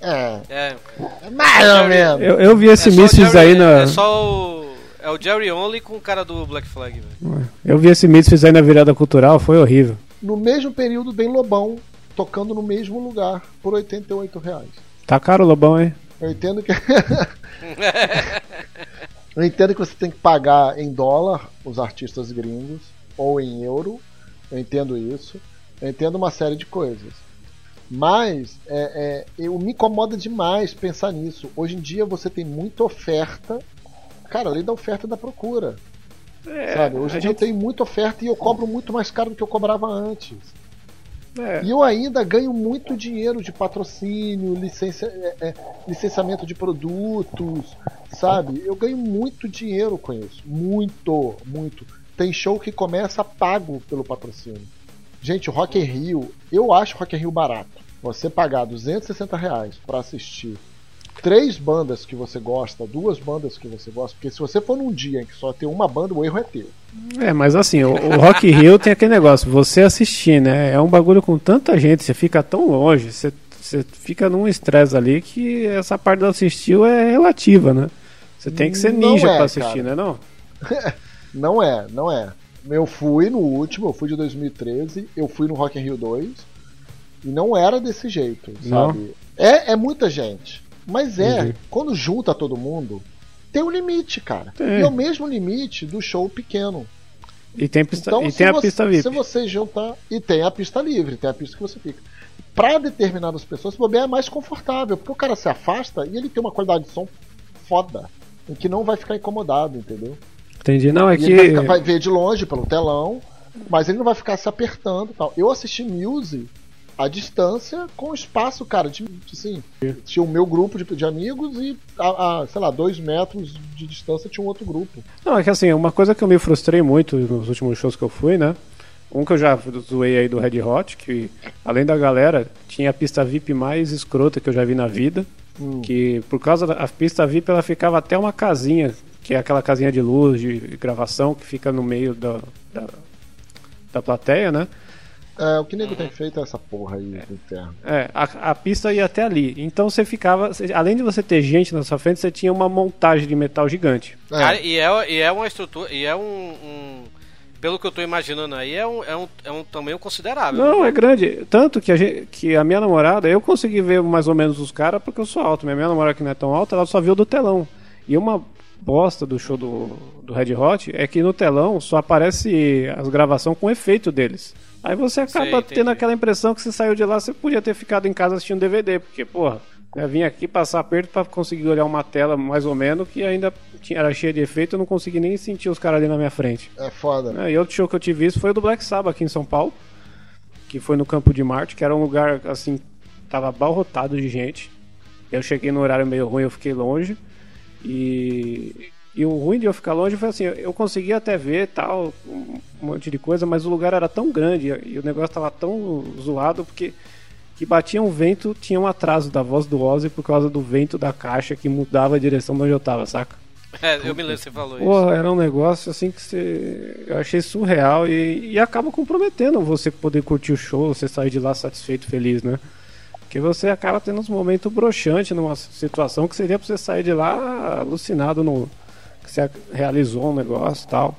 É, É. é mais ou menos. Eu, eu vi esse é Misfits Jerry- aí na. É só o. É o Jerry Only com o cara do Black Flag, velho. Eu vi esse Misfits aí na virada cultural, foi horrível. No mesmo período, Bem Lobão, tocando no mesmo lugar, por 88 reais. Tá caro o Lobão, hein? Eu entendo que. Eu entendo que você tem que pagar em dólar os artistas gringos, ou em euro. Eu entendo isso. Eu entendo uma série de coisas. Mas é, é, eu me incomoda demais pensar nisso. Hoje em dia você tem muita oferta. Cara, além da oferta e da procura. sabe? Hoje em dia eu gente- tenho muita oferta e eu cobro muito mais caro do que eu cobrava antes. É, E eu ainda ganho muito dinheiro de patrocínio, licença, é, é, licenciamento de produtos, sabe? Eu ganho muito dinheiro com isso. Muito, muito. Tem show que começa pago pelo patrocínio. Gente, Rock in Rio, eu acho Rock in Rio barato. Você pagar 260 reais pra assistir três bandas que você gosta, duas bandas que você gosta, porque se você for num dia em que só tem uma banda, o erro é teu. É, mas assim, o, o Rock Hill tem aquele negócio, você assistir, né? É um bagulho com tanta gente, você fica tão longe, você, você fica num estresse ali que essa parte do assistir é relativa, né? Você tem que ser ninja é, pra assistir, cara. né? Não? Não é, não é. Eu fui no último, eu fui de 2013, eu fui no Rock in Rio 2 e não era desse jeito, Não? sabe? É, é muita gente, mas é, Uhum. quando junta todo mundo, tem um limite, cara. Tem. E é o mesmo limite do show pequeno. E tem, pista, Então, e se tem a você, pista VIP. Se você juntar. E tem a pista livre, tem a pista que você fica. Pra determinadas pessoas, o bobear é mais confortável, porque o cara se afasta e ele tem uma qualidade de som foda, em que não vai ficar incomodado, entendeu? Entendi. Não, é E ele vai, ficar- que. vai ver de longe pelo telão, mas ele não vai ficar se apertando e tal. Eu assisti Muse à distância com espaço, cara, de, assim, tinha o meu grupo de, de amigos e a, a, sei lá, dois metros de distância tinha um outro grupo. Não, é que assim, uma coisa que eu me frustrei muito nos últimos shows que eu fui, né? Um que eu já zoei aí do Red Hot, que além da galera, tinha a pista VIP mais escrota que eu já vi na vida. Hum. Que por causa da a pista VIP ela ficava até uma casinha, que é aquela casinha de luz, de gravação, que fica no meio da, da, da plateia, né? É, o que nego tem feito é essa porra aí do inferno. É, a, a pista ia até ali. Então você ficava. além de você ter gente na sua frente, você tinha uma montagem de metal gigante. É. Cara, e, é, e é uma estrutura. E é um. um- pelo que eu tô imaginando aí, é um, é um, é um tamanho considerável. Não, é grande. Tanto que a, gente, que a minha namorada, eu consegui ver mais ou menos os caras porque eu sou alto. Minha, minha namorada, que não é tão alta, ela só viu do telão. E uma bosta do show do, do Red Hot é que no telão só aparece as gravações com efeito deles. Aí você acaba Sei, entendi. tendo aquela impressão que você saiu de lá, você podia ter ficado em casa assistindo DVD, porque, porra, eu vim aqui passar aperto pra conseguir olhar uma tela mais ou menos que ainda tinha, era cheia de efeito, eu não consegui nem sentir os caras ali na minha frente. É foda. É, e outro show que eu tive isso foi o do Black Sabbath aqui em São Paulo, que foi no Campo de Marte, que era um lugar assim, tava abarrotado de gente. Eu cheguei no horário meio ruim, eu fiquei longe. E, e o ruim de eu ficar longe foi assim, eu consegui até ver tal, um monte de coisa, mas o lugar era tão grande e o negócio tava tão zoado porque que batia um vento, tinha um atraso da voz do Ozzy por causa do vento da caixa que mudava a direção de onde eu tava, saca? É, eu me lembro que você falou isso. Porra, era um negócio assim que você... eu achei surreal e, e acaba comprometendo você poder curtir o show, você sair de lá satisfeito, feliz, né? Porque você acaba tendo uns momentos broxantes numa situação que seria pra você sair de lá alucinado no que você realizou um negócio e tal.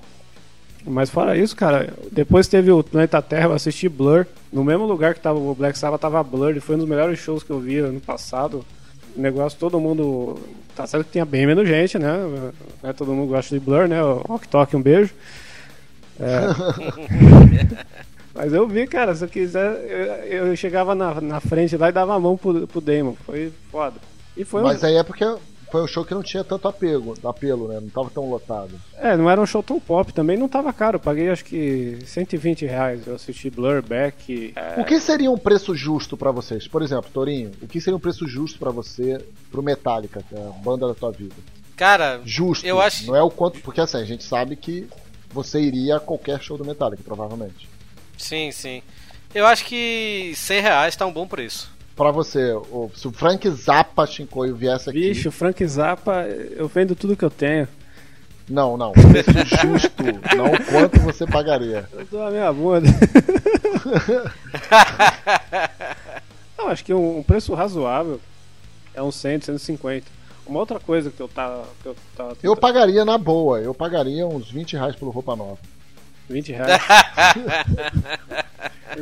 Mas fora isso, cara, depois teve o Planeta Terra, eu assisti Blur, no mesmo lugar que tava o Black Sabbath tava Blur, e foi um dos melhores shows que eu vi ano passado. O negócio, todo mundo. Tá certo que tinha bem menos gente, né? Né, Todo mundo gosta de Blur, né? O Rock Talk, um beijo. É. Mas eu vi, cara, se eu quiser, eu, eu chegava na, na frente lá e dava a mão pro, pro Damon. Foi foda. E foi um- Mas aí é porque foi um show que não tinha tanto apego, apelo, né? Não tava tão lotado. É, não era um show tão pop também, não tava caro. Eu paguei acho que 120 reais. Eu assisti Blur, Beck. é, O que seria um preço justo pra vocês? Por exemplo, Torinho, o que seria um preço justo pra você pro Metallica, que é a banda da tua vida? Cara, Justo. Eu acho- Não é o quanto. Porque assim, a gente sabe que você iria a qualquer show do Metallica, provavelmente. sim, sim. Eu acho que 100 reais tá um bom preço. Pra você, o- se o Frank Zappa Shinkoio viesse aqui. Bicho, Frank Zappa, eu vendo tudo que eu tenho. Não, não. Preço justo. não o quanto você pagaria. Eu dou a minha bunda. não, acho que um, um preço razoável é uns 100, 150. Uma outra coisa que eu tava. Que eu tava Eu tentando- pagaria na boa. Eu pagaria uns 20 reais pelo roupa nova. 20 reais.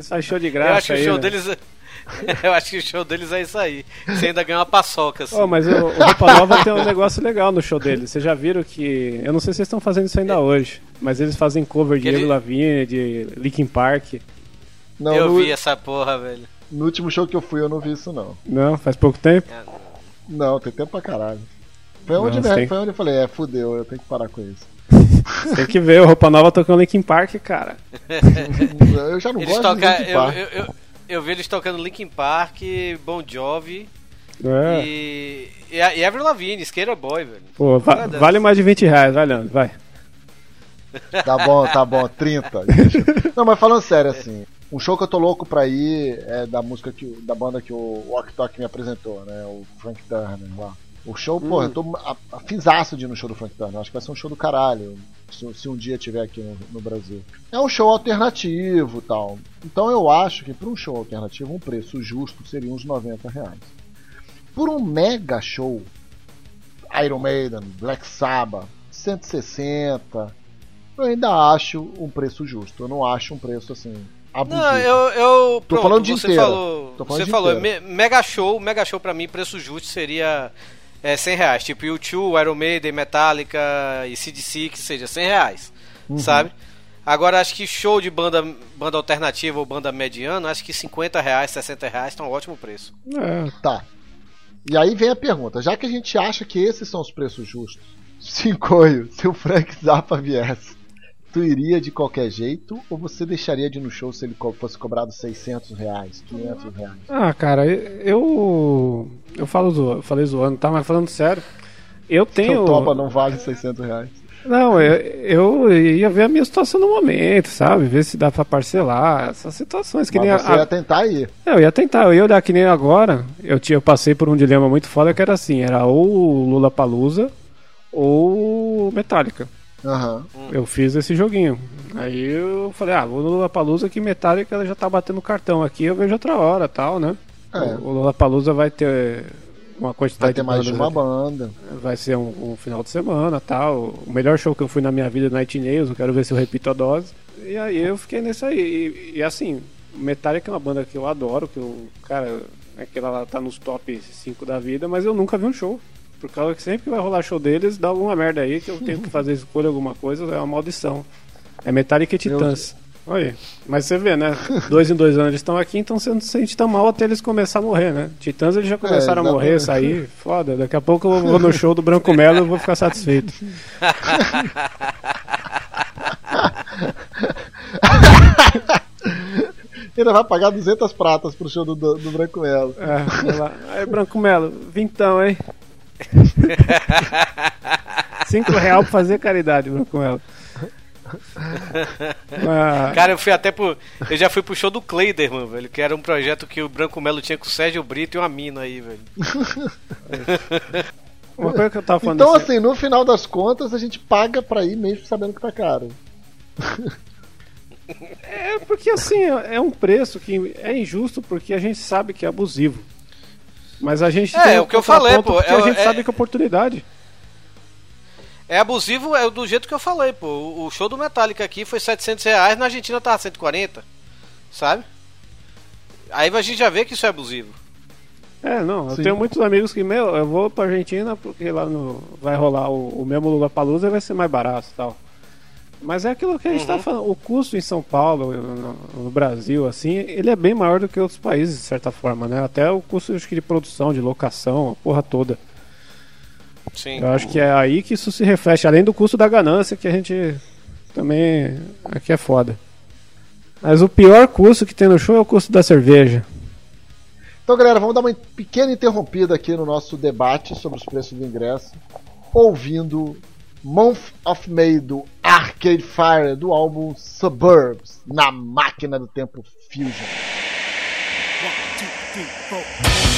Fazem show de graça. eu acho que o aí, show né? deles. eu acho que o show deles é isso aí. Você ainda ganha uma paçoca, assim. Oh, mas o, o Roupa Nova tem um negócio legal no show deles. Vocês já viram que. Eu não sei se vocês estão fazendo isso ainda hoje, mas eles fazem cover de Ele- Lavigne, de Linkin Park. Não, eu no, vi essa porra, velho. no último show que eu fui, eu não vi isso, não. Não, faz pouco tempo. Não, tem tempo pra caralho. Foi onde, Não, né, tem- foi onde eu falei, é, fudeu, eu tenho que parar com isso. Você tem que ver o Roupa Nova tocando Linkin Park, cara. Eu já não Eles gosto tocam. de Linkin Eu, Park. eu, eu, eu vi eles tocando Linkin Park, Bon Jovi É. e. E, e Avril Lavigne, Skater Boy, velho. Pô, va- vale mais de 20 reais, vai, Leandro, vai. Tá bom, tá bom, 30. deixa. Não, mas falando sério, assim, um show que eu tô louco pra ir é da música que, da banda que o Walk Talk me apresentou, né? O Frank Turner lá. O show, hum. pô, eu tô afisaço de ir no show do Frank Turner. Acho que vai ser um show do caralho. Se, se um dia tiver aqui no, no, Brasil. É um show alternativo tal. Então eu acho que para um show alternativo, um preço justo seria uns 90 reais. Por um mega show, Iron Maiden, Black Sabbath, 160, eu ainda acho um preço justo. Eu não acho um preço assim abusivo. Não, eu, eu tô pronto, falando de você inteira. falou, falando você falou, mega show, mega show para mim preço justo seria é, 100 reais. Tipo, U2, Iron Maiden, Metallica e CDC, que seja 100 reais, uhum. sabe? Agora, acho que show de banda, banda alternativa ou banda mediana, acho que 50 reais, 60 reais tá um ótimo preço. É. Tá. E aí vem a pergunta, já que a gente acha que esses são os preços justos, Cincoio, se o Frank Zappa viesse, tu iria de qualquer jeito ou você deixaria de ir no show se ele fosse cobrado 600 reais, 500 reais? Ah, cara, eu eu falo zo, falei zoando, tá? Mas falando sério, eu tenho. Seu topa não vale 600 reais. Não, eu, eu ia ver a minha situação no momento, sabe? Ver se dá pra parcelar. Essas situações que Mas nem você a... ia tentar ir. Eu ia tentar, eu ia olhar que nem agora. Eu, tinha, eu passei por um dilema muito foda que era assim: era ou Lula Palusa ou Metallica. Uhum. Eu fiz esse joguinho. Aí eu falei, ah, vou no Lula Palusa que Metallica já tá batendo cartão aqui, eu vejo outra hora tal, né? É. O Lollapalooza vai ter uma quantidade vai ter mais de uma banda. Vai ser um, um, final de semana tal. O melhor show que eu fui na minha vida é Night Nails, eu quero ver se eu repito a dose. E aí eu fiquei nesse aí. E, e assim, Metallica é uma banda que eu adoro, que eu, cara, aquela lá tá nos top 5 da vida, mas eu nunca vi um show. Por causa que sempre que vai rolar show deles, dá alguma merda aí que eu tenho que fazer escolha alguma coisa, é uma maldição. É Metallica e Titãs. Oi, mas você vê, né? Dois em dois anos eles estão aqui, então você não se sente tão mal até eles começarem a morrer, né? Titãs eles já começaram é, a morrer, sair, foda. Daqui a pouco eu vou no show do Branco Melo e vou ficar satisfeito. Ele vai pagar 200 pratas pro show do, do, do Branco Melo. É, lá. Aí, Branco Melo, vintão, hein? Cinco real pra fazer caridade, Branco Melo. Ah. Cara, eu fui até pro. Eu já fui pro show do Clayderman, velho. Que era um projeto que o Branco Melo tinha com o Sérgio Brito e uma mina aí, velho. Uma coisa que eu tava falando Então, assim, no final das contas, a gente paga pra ir mesmo sabendo que tá caro. É porque assim, é um preço que é injusto porque a gente sabe que é abusivo. Mas a gente é, tem é o que eu falei, pô. Porque é, a gente é, sabe que é oportunidade. É abusivo, é do jeito que eu falei, pô. O show do Metallica aqui foi 700 reais, na Argentina tava 140, sabe? Aí a gente já vê que isso é abusivo. É, não, eu Sim. tenho muitos amigos que, meu, eu vou pra Argentina porque lá no, vai rolar o, o mesmo Lula Palusa e vai ser mais barato e tal. Mas é aquilo que a gente tá uhum. tá falando, o custo em São Paulo, no, no, Brasil, assim, ele é bem maior do que outros países, de certa forma, né? Até o custo acho que, de produção, de locação, a porra toda. Sim. Eu acho que é aí que isso se reflete, além do custo da ganância, que a gente também aqui é foda. Mas o pior custo que tem no show é o custo da cerveja. Então, galera, vamos dar uma pequena interrompida aqui no nosso debate sobre os preços do ingresso, ouvindo Month of May do Arcade Fire do álbum Suburbs na máquina do tempo Fusion. One, two, three,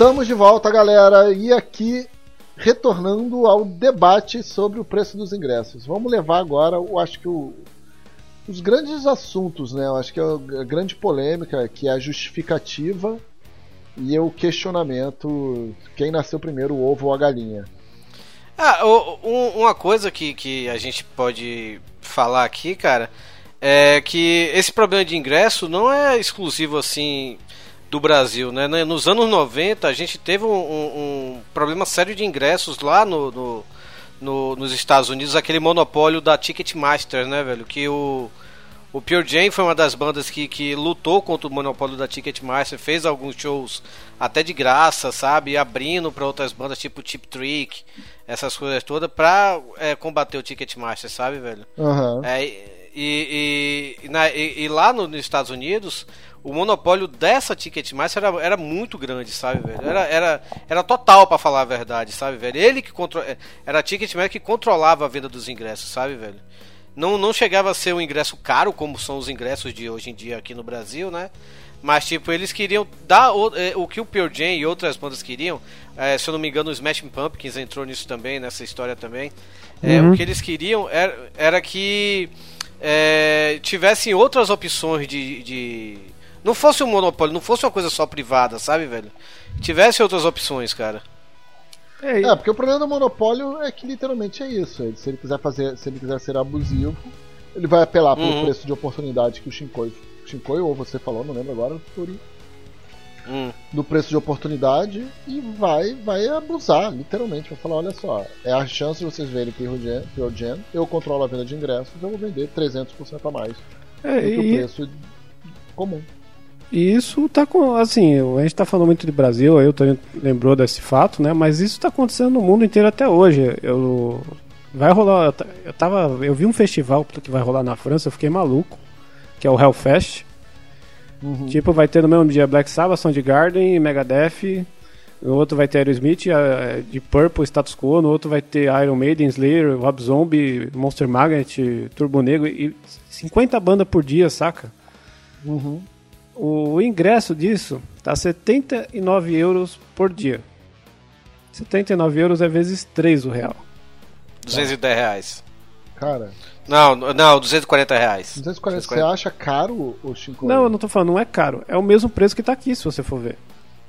estamos de volta, galera, e aqui retornando ao debate sobre o preço dos ingressos. Vamos levar agora, eu acho que o, os grandes assuntos, né? Eu acho que é a grande polêmica, que é a justificativa e o questionamento: quem nasceu primeiro, o ovo ou a galinha? Ah, um, uma coisa que, que a gente pode falar aqui, cara, é que esse problema de ingresso não é exclusivo assim do Brasil, né? Nos anos 90 a gente teve um, um problema sério de ingressos lá no, no, no, nos Estados Unidos, aquele monopólio da Ticketmaster, né, velho? Que o, o Pure Jam foi uma das bandas que, que lutou contra o monopólio da Ticketmaster, fez alguns shows até de graça, sabe? Abrindo para outras bandas tipo Tip Trick, essas coisas todas, pra é, combater o Ticketmaster, sabe, velho? Uhum. É, e, e, na, e, e, lá no, nos Estados Unidos, o monopólio dessa Ticketmaster era, era muito grande, sabe, velho? Era, era, era total, para falar a verdade, sabe, velho? Ele que contro... Era a Ticketmaster que controlava a venda dos ingressos, sabe, velho? Não, não chegava a ser um ingresso caro, como são os ingressos de hoje em dia aqui no Brasil, né? Mas, tipo, eles queriam dar o, é, o que o Pure Jam e outras bandas queriam. É, se eu não me engano, o Smashing Pumpkins entrou nisso também, nessa história também. É, uhum. O que eles queriam era, era que é, tivessem outras opções de, de, Não fosse um monopólio, não fosse uma coisa só privada, sabe, velho? Tivesse outras opções, cara. É, é, porque o problema do monopólio é que literalmente é isso. Se ele quiser fazer, se ele quiser ser abusivo, ele vai apelar pelo uhum. preço de oportunidade que o Shinkoi, Shinkoi ou você falou, não lembro agora, Tori, hum. do preço de oportunidade e vai vai abusar, literalmente. Vai falar, olha só, é a chance de vocês verem Pure Gen, Pure Gen eu controlo a venda de ingressos, eu vou vender 300% a mais é, do que e... o preço comum. E isso tá com. Assim, a gente tá falando muito de Brasil, aí eu também lembrou desse fato, né? Mas isso tá acontecendo no mundo inteiro até hoje. Eu. Vai rolar. Eu tava. Eu vi um festival que vai rolar na França, eu fiquei maluco. Que é o Hellfest. Uhum. Tipo, vai ter no mesmo dia Black Sabbath, Soundgarden, Megadeth. No outro vai ter Aerosmith, de Purple, Status Quo. No outro vai ter Iron Maiden, Slayer, Rob Zombie, Monster Magnet, Turbo Negro. E 50 bandas por dia, saca? Uhum. O ingresso disso tá 79 euros por dia. 79 euros é vezes 3 o real. 210 reais. Cara. Não, não, 240 reais. 240, 240. Você acha caro o Shinkoi? Não, eu não tô falando, não é caro. É o mesmo preço que tá aqui, se você for ver.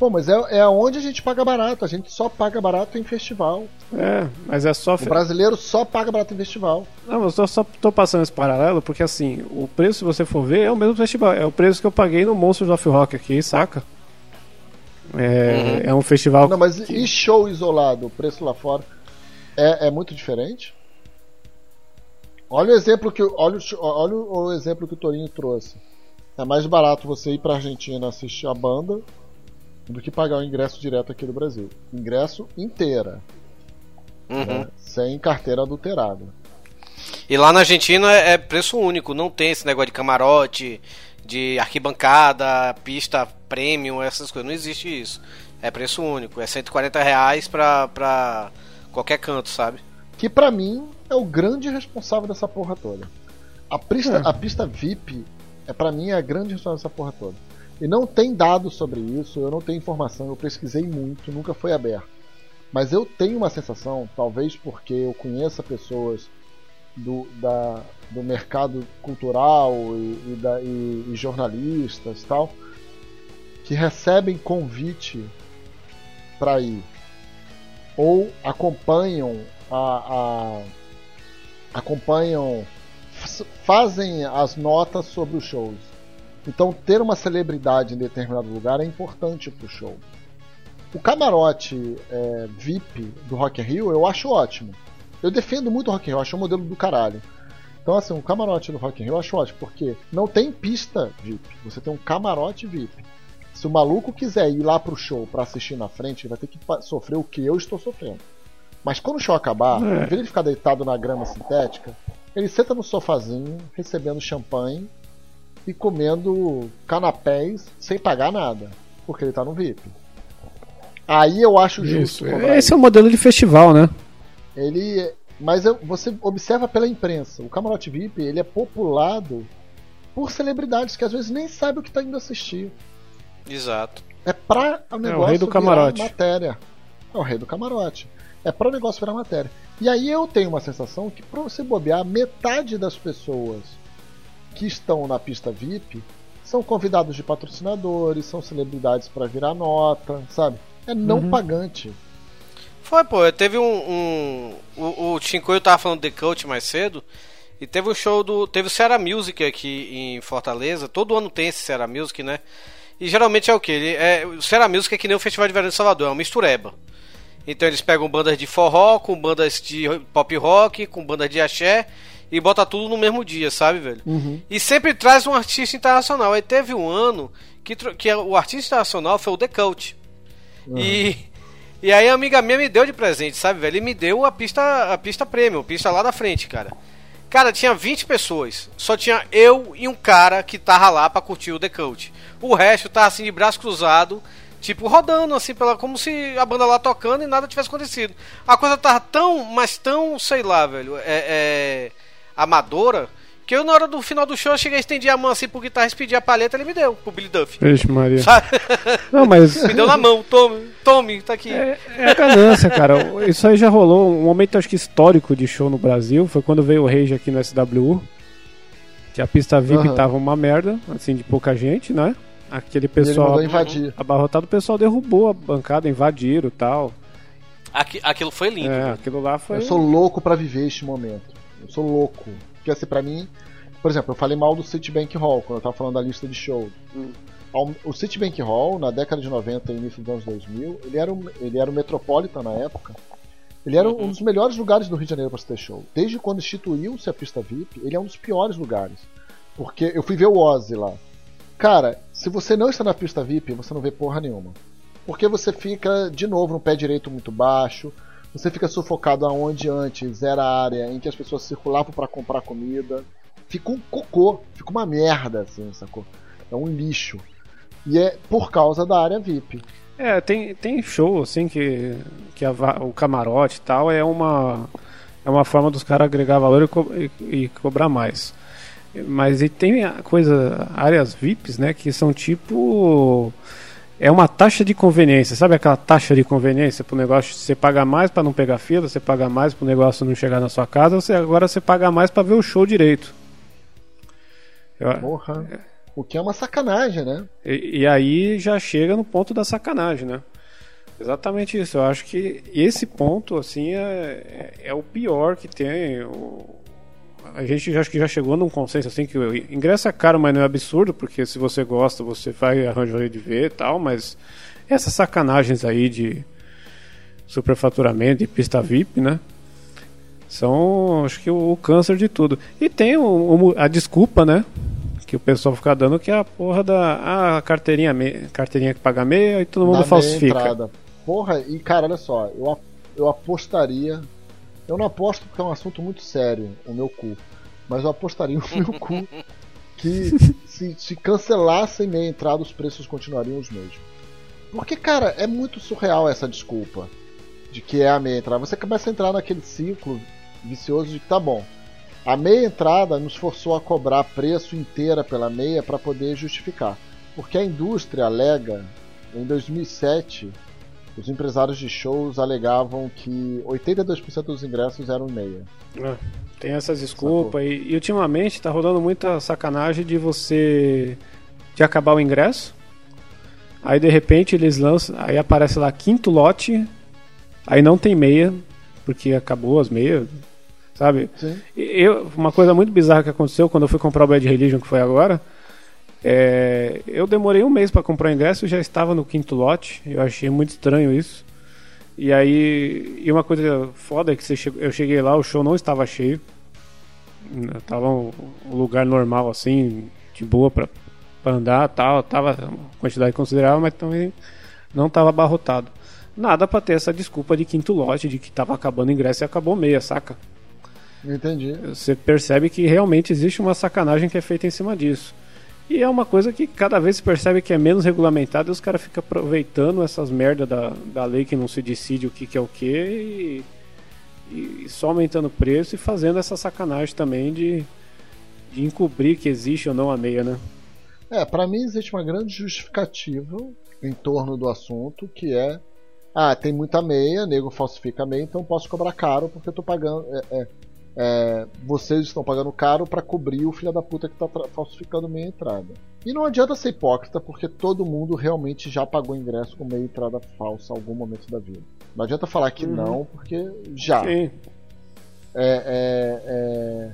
Pô, mas é, é onde a gente paga barato. A gente só paga barato em festival. É, mas é só. O brasileiro só paga barato em festival. Não, eu só, só tô passando esse paralelo porque, assim, o preço, se você for ver, é o mesmo festival. É o preço que eu paguei no Monsters of Rock aqui, saca? É, uhum. é um festival. Não, mas que... e show isolado? O preço lá fora é, é muito diferente? Olha o exemplo que olha, olha o exemplo que o Torinho trouxe. É mais barato você ir para Argentina assistir a banda do que pagar o ingresso direto aqui do Brasil. Ingresso inteira. Uhum. Né? Sem carteira adulterada. E lá na Argentina é preço único, não tem esse negócio de camarote, de arquibancada, pista premium, essas coisas. Não existe isso. É preço único. É 140 reais pra, pra qualquer canto, sabe? Que pra mim é o grande responsável dessa porra toda. A pista, é. a pista VIP é para mim a grande responsável dessa porra toda. E não tem dados sobre isso, eu não tenho informação, eu pesquisei muito, nunca foi aberto. Mas eu tenho uma sensação, talvez porque eu conheça pessoas do, da, do mercado cultural e, e, da, e, e jornalistas tal, que recebem convite para ir ou acompanham a, a acompanham fazem as notas sobre os shows então, ter uma celebridade em determinado lugar é importante pro show. O camarote é, VIP do Rock in Rio eu acho ótimo. Eu defendo muito o Rock in Rio, acho um modelo do caralho. Então, assim, o camarote do Rock in Rio eu acho ótimo, porque não tem pista VIP, você tem um camarote VIP. Se o maluco quiser ir lá pro show para assistir na frente, ele vai ter que sofrer o que eu estou sofrendo. Mas quando o show acabar, é. em vez de ficar deitado na grama sintética, ele senta no sofazinho, recebendo champanhe e comendo canapés sem pagar nada, porque ele tá no VIP. Aí eu acho justo. Isso. Esse é o modelo de festival, né? Ele, mas eu, você observa pela imprensa, o camarote VIP ele é populado por celebridades que às vezes nem sabem o que está indo assistir. Exato. É pra o negócio é o rei do camarote. matéria. É o rei do camarote. É para o negócio virar matéria. E aí eu tenho uma sensação que, para você bobear, metade das pessoas que estão na pista VIP são convidados de patrocinadores, são celebridades para virar nota, sabe? É não uhum. pagante. Foi, pô. Teve um. um o, o Chincoio tava falando de coach mais cedo. E teve um show do. Teve o Ceará Music aqui em Fortaleza. Todo ano tem esse Ceará Music, né? E geralmente é o que? Ele é, o Ceará Music é que nem o Festival de Verão de Salvador, é uma mistureba. Então eles pegam bandas de forró, com bandas de pop rock, com bandas de axé e bota tudo no mesmo dia, sabe, velho? Uhum. E sempre traz um artista internacional. Aí teve um ano que, que o artista internacional foi o The Cult. Uhum. E, e aí a amiga minha me deu de presente, sabe, velho? Ele me deu a pista, a pista premium, pista lá da frente, cara. Cara, tinha 20 pessoas. Só tinha eu e um cara que tava lá pra curtir o The Cult. O resto tava assim de braço cruzado, tipo rodando assim pela como se a banda lá tocando e nada tivesse acontecido. A coisa tava tão, mas tão, sei lá, velho, é, é amadora que eu, na hora do final do show, eu cheguei a estender a mão assim pro guitarrista, pedi a palheta, ele me deu, pro Billy Duff. Vixe, Maria. Sabe? Não, mas... me deu na mão, tome, tome, tá aqui. É, é ganância, cara. Isso aí já rolou um momento, acho que histórico de show no Brasil, foi quando veio o Rage aqui no SWU, que a pista VIP uhum. tava uma merda, assim, de pouca gente, né? Aquele pessoal abarrotado, o pessoal derrubou a bancada, invadiram e tal. Aqui, aquilo foi lindo. É, aquilo lá foi. Eu sou louco para viver este momento. Eu sou louco. Porque assim, pra mim, por exemplo, eu falei mal do Citibank Hall quando eu tava falando da lista de shows. Hum. O Citibank Hall, na década de 90 e início dos anos 2000, ele era, um, ele era o Metropolitan na época. Ele era uhum. um dos melhores lugares do Rio de Janeiro para se ter show. Desde quando instituiu-se a pista VIP, ele é um dos piores lugares. Porque eu fui ver o Ozzy lá. Cara, se você não está na pista VIP, você não vê porra nenhuma. Porque você fica, de novo, no pé direito muito baixo, você fica sufocado aonde antes era a área em que as pessoas circulavam para comprar comida. Fica um cocô, fica uma merda, assim, sacou? É um lixo. E é por causa da área VIP. É, tem, tem show, assim, que, que a, o camarote e tal é uma, é uma forma dos caras agregar valor e, co e, e, cobrar mais. Mas e tem coisa, áreas VIPs, né, que são tipo é uma taxa de conveniência, sabe aquela taxa de conveniência para o negócio? Você paga mais para não pegar fila, você paga mais para o negócio não chegar na sua casa, você agora você paga mais para ver o show direito. Porra. É. O que é uma sacanagem, né? E, e, aí já chega no ponto da sacanagem, né? Exatamente isso. Eu acho que esse ponto, assim, é, é, é o pior que tem. O, a gente já, acho que já chegou num consenso assim que o ingresso é caro, mas não é absurdo, porque se você gosta, você vai arranjar de ver e tal, mas essas sacanagens aí de superfaturamento e pista VIP, né? São, acho que o, o câncer de tudo. E tem o, o, a desculpa, né? Que o pessoal fica dando que é a porra da a carteirinha, me, carteirinha que paga meia e todo mundo falsifica. Porra, e cara, olha só, eu, eu apostaria eu não aposto porque é um assunto muito sério, o meu cu. Mas eu apostaria o meu cu que se, se cancelassem meia entrada, os preços continuariam os mesmos. Porque, cara, é muito surreal essa desculpa de que é a meia entrada. Você começa a entrar naquele ciclo vicioso de que tá bom. A meia entrada nos forçou a cobrar preço inteira pela meia para poder justificar. Porque a indústria alega em 2007 os empresários de shows alegavam que 82% dos ingressos eram meia. É, tem essas desculpas. E, e, ultimamente tá rolando muita sacanagem de você. de acabar o ingresso. Aí de repente eles lançam. Aí aparece lá quinto lote. Aí não tem meia. Porque acabou as meias. Sabe? Sim. Eu, uma coisa muito bizarra que aconteceu quando eu fui comprar o Bad Religion, que foi agora. É, eu demorei um mês para comprar o ingresso, já estava no quinto lote. Eu achei muito estranho isso. E aí, e uma coisa foda é que chegou, eu cheguei lá, o show não estava cheio. Tava um, um lugar normal assim, de boa para andar, tal, tava uma quantidade considerável, mas também não estava abarrotado. Nada para ter essa desculpa de quinto lote, de que estava acabando o ingresso e acabou meia, saca? Entendi. Você percebe que realmente existe uma sacanagem que é feita em cima disso. E é uma coisa que cada vez se percebe que é menos regulamentada e os caras ficam aproveitando essas merda da, da lei que não se decide o que, que é o que e, e, só aumentando o preço e fazendo essa sacanagem também de, de encobrir que existe ou não a meia, né? É, pra mim existe uma grande justificativa em torno do assunto, que é ah, tem muita meia, nego falsifica meia, então posso cobrar caro porque eu tô pagando. É, é, é, vocês estão pagando caro para cobrir o filho da puta que tá falsificando meia entrada. E não adianta ser hipócrita porque todo mundo realmente já pagou ingresso com meia entrada falsa em algum momento da vida. Não adianta falar que uhum. não, porque já. Sim. É, é, é,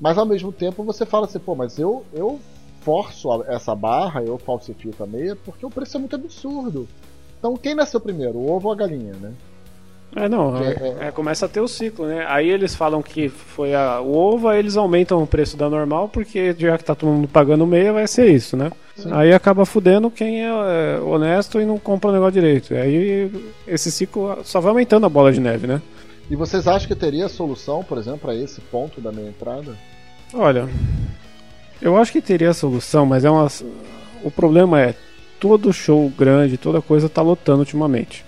mas ao mesmo tempo você fala assim, pô, mas eu, eu forço essa barra, eu falsifico a meia porque o preço é muito absurdo. Então quem nasceu primeiro, o ovo ou a galinha, né? É, não, é, é, é, começa a ter o ciclo, né? Aí eles falam que foi a, o ovo, aí eles aumentam o preço da normal, porque já que tá todo mundo pagando meia, vai ser isso, né? Sim. Aí acaba fudendo quem é, é honesto e não compra o negócio direito. Aí esse ciclo só vai aumentando a bola de neve, né? E vocês acham que teria solução, por exemplo, para esse ponto da meia entrada? Olha, eu acho que teria solução, mas é uma. O problema é todo show grande, toda coisa tá lotando ultimamente.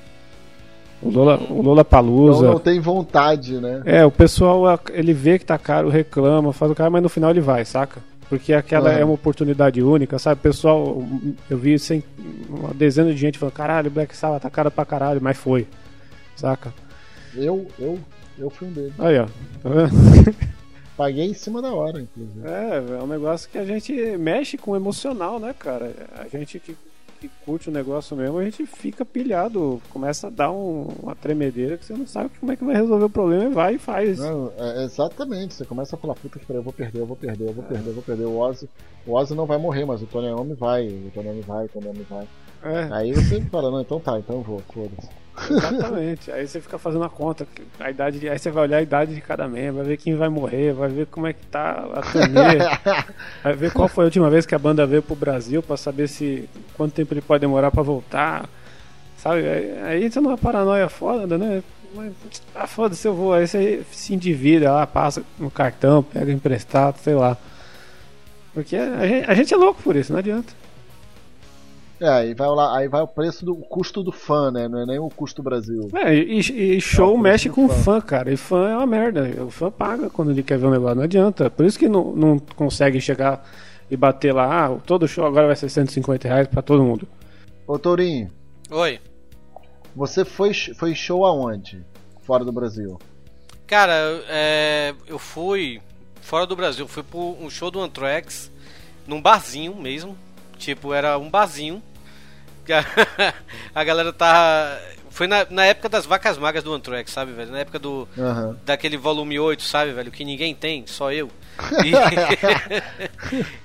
O Lola, o Lola Palusa. Não, não tem vontade, né? É, o pessoal ele vê que tá caro, reclama, faz o cara, mas no final ele vai, saca? Porque aquela é uma oportunidade única, sabe? O pessoal, eu vi sem, uma dezena de gente falando, caralho, Black Sabbath tá caro pra caralho, mas foi. Saca? Eu, eu, eu fui um deles. Aí, ó. Tá Paguei em cima da hora, inclusive. É, é um negócio que a gente mexe com o emocional, né, cara? A gente que que curte o negócio mesmo, a gente fica pilhado, começa a dar um, uma tremedeira que você não sabe como é que vai resolver o problema e vai e faz. Não, é, exatamente, você começa a falar, puta que eu vou perder, eu vou perder, eu vou perder, eu vou perder. O Ozzy, o Ozzy não vai morrer, mas o Tony Iommi vai, o Tony Iommi vai, o Tony Iommi vai. É. Aí você fala, não, então tá, então eu vou, foda-se. Exatamente. Aí você fica fazendo a conta, a idade, aí você vai olhar a idade de cada membro, vai ver quem vai morrer, vai ver como é que tá a turnê, vai ver qual foi a última vez que a banda veio pro Brasil para saber se quanto tempo ele pode demorar para voltar. Sabe? Aí você numa paranoia foda, né? Mas, ah, foda-se, eu vou. Aí você se endivida lá, passa no cartão, pega emprestado, sei lá. Porque a gente, a gente é louco por isso, não adianta. É, aí vai, lá, aí vai o preço do custo do fã, né? Não é nem o custo do Brasil. É, e, e show é mexe com fã. fã, cara. E fã é uma merda. O fã paga quando ele quer ver um negócio, não adianta. Por isso que não, não consegue chegar e bater lá, ah, todo show agora vai ser 150 reais pra todo mundo. Ô Tourinho. Oi. Você foi, foi show aonde? Fora do Brasil? Cara, é, eu fui fora do Brasil. Fui pro um show do Anthrax, num barzinho mesmo. Tipo, era um barzinho a galera tá. Foi na, na época das vacas magras do Anthrax, sabe, velho? Na época do. Uhum. Daquele volume 8, sabe, velho? Que ninguém tem, só eu.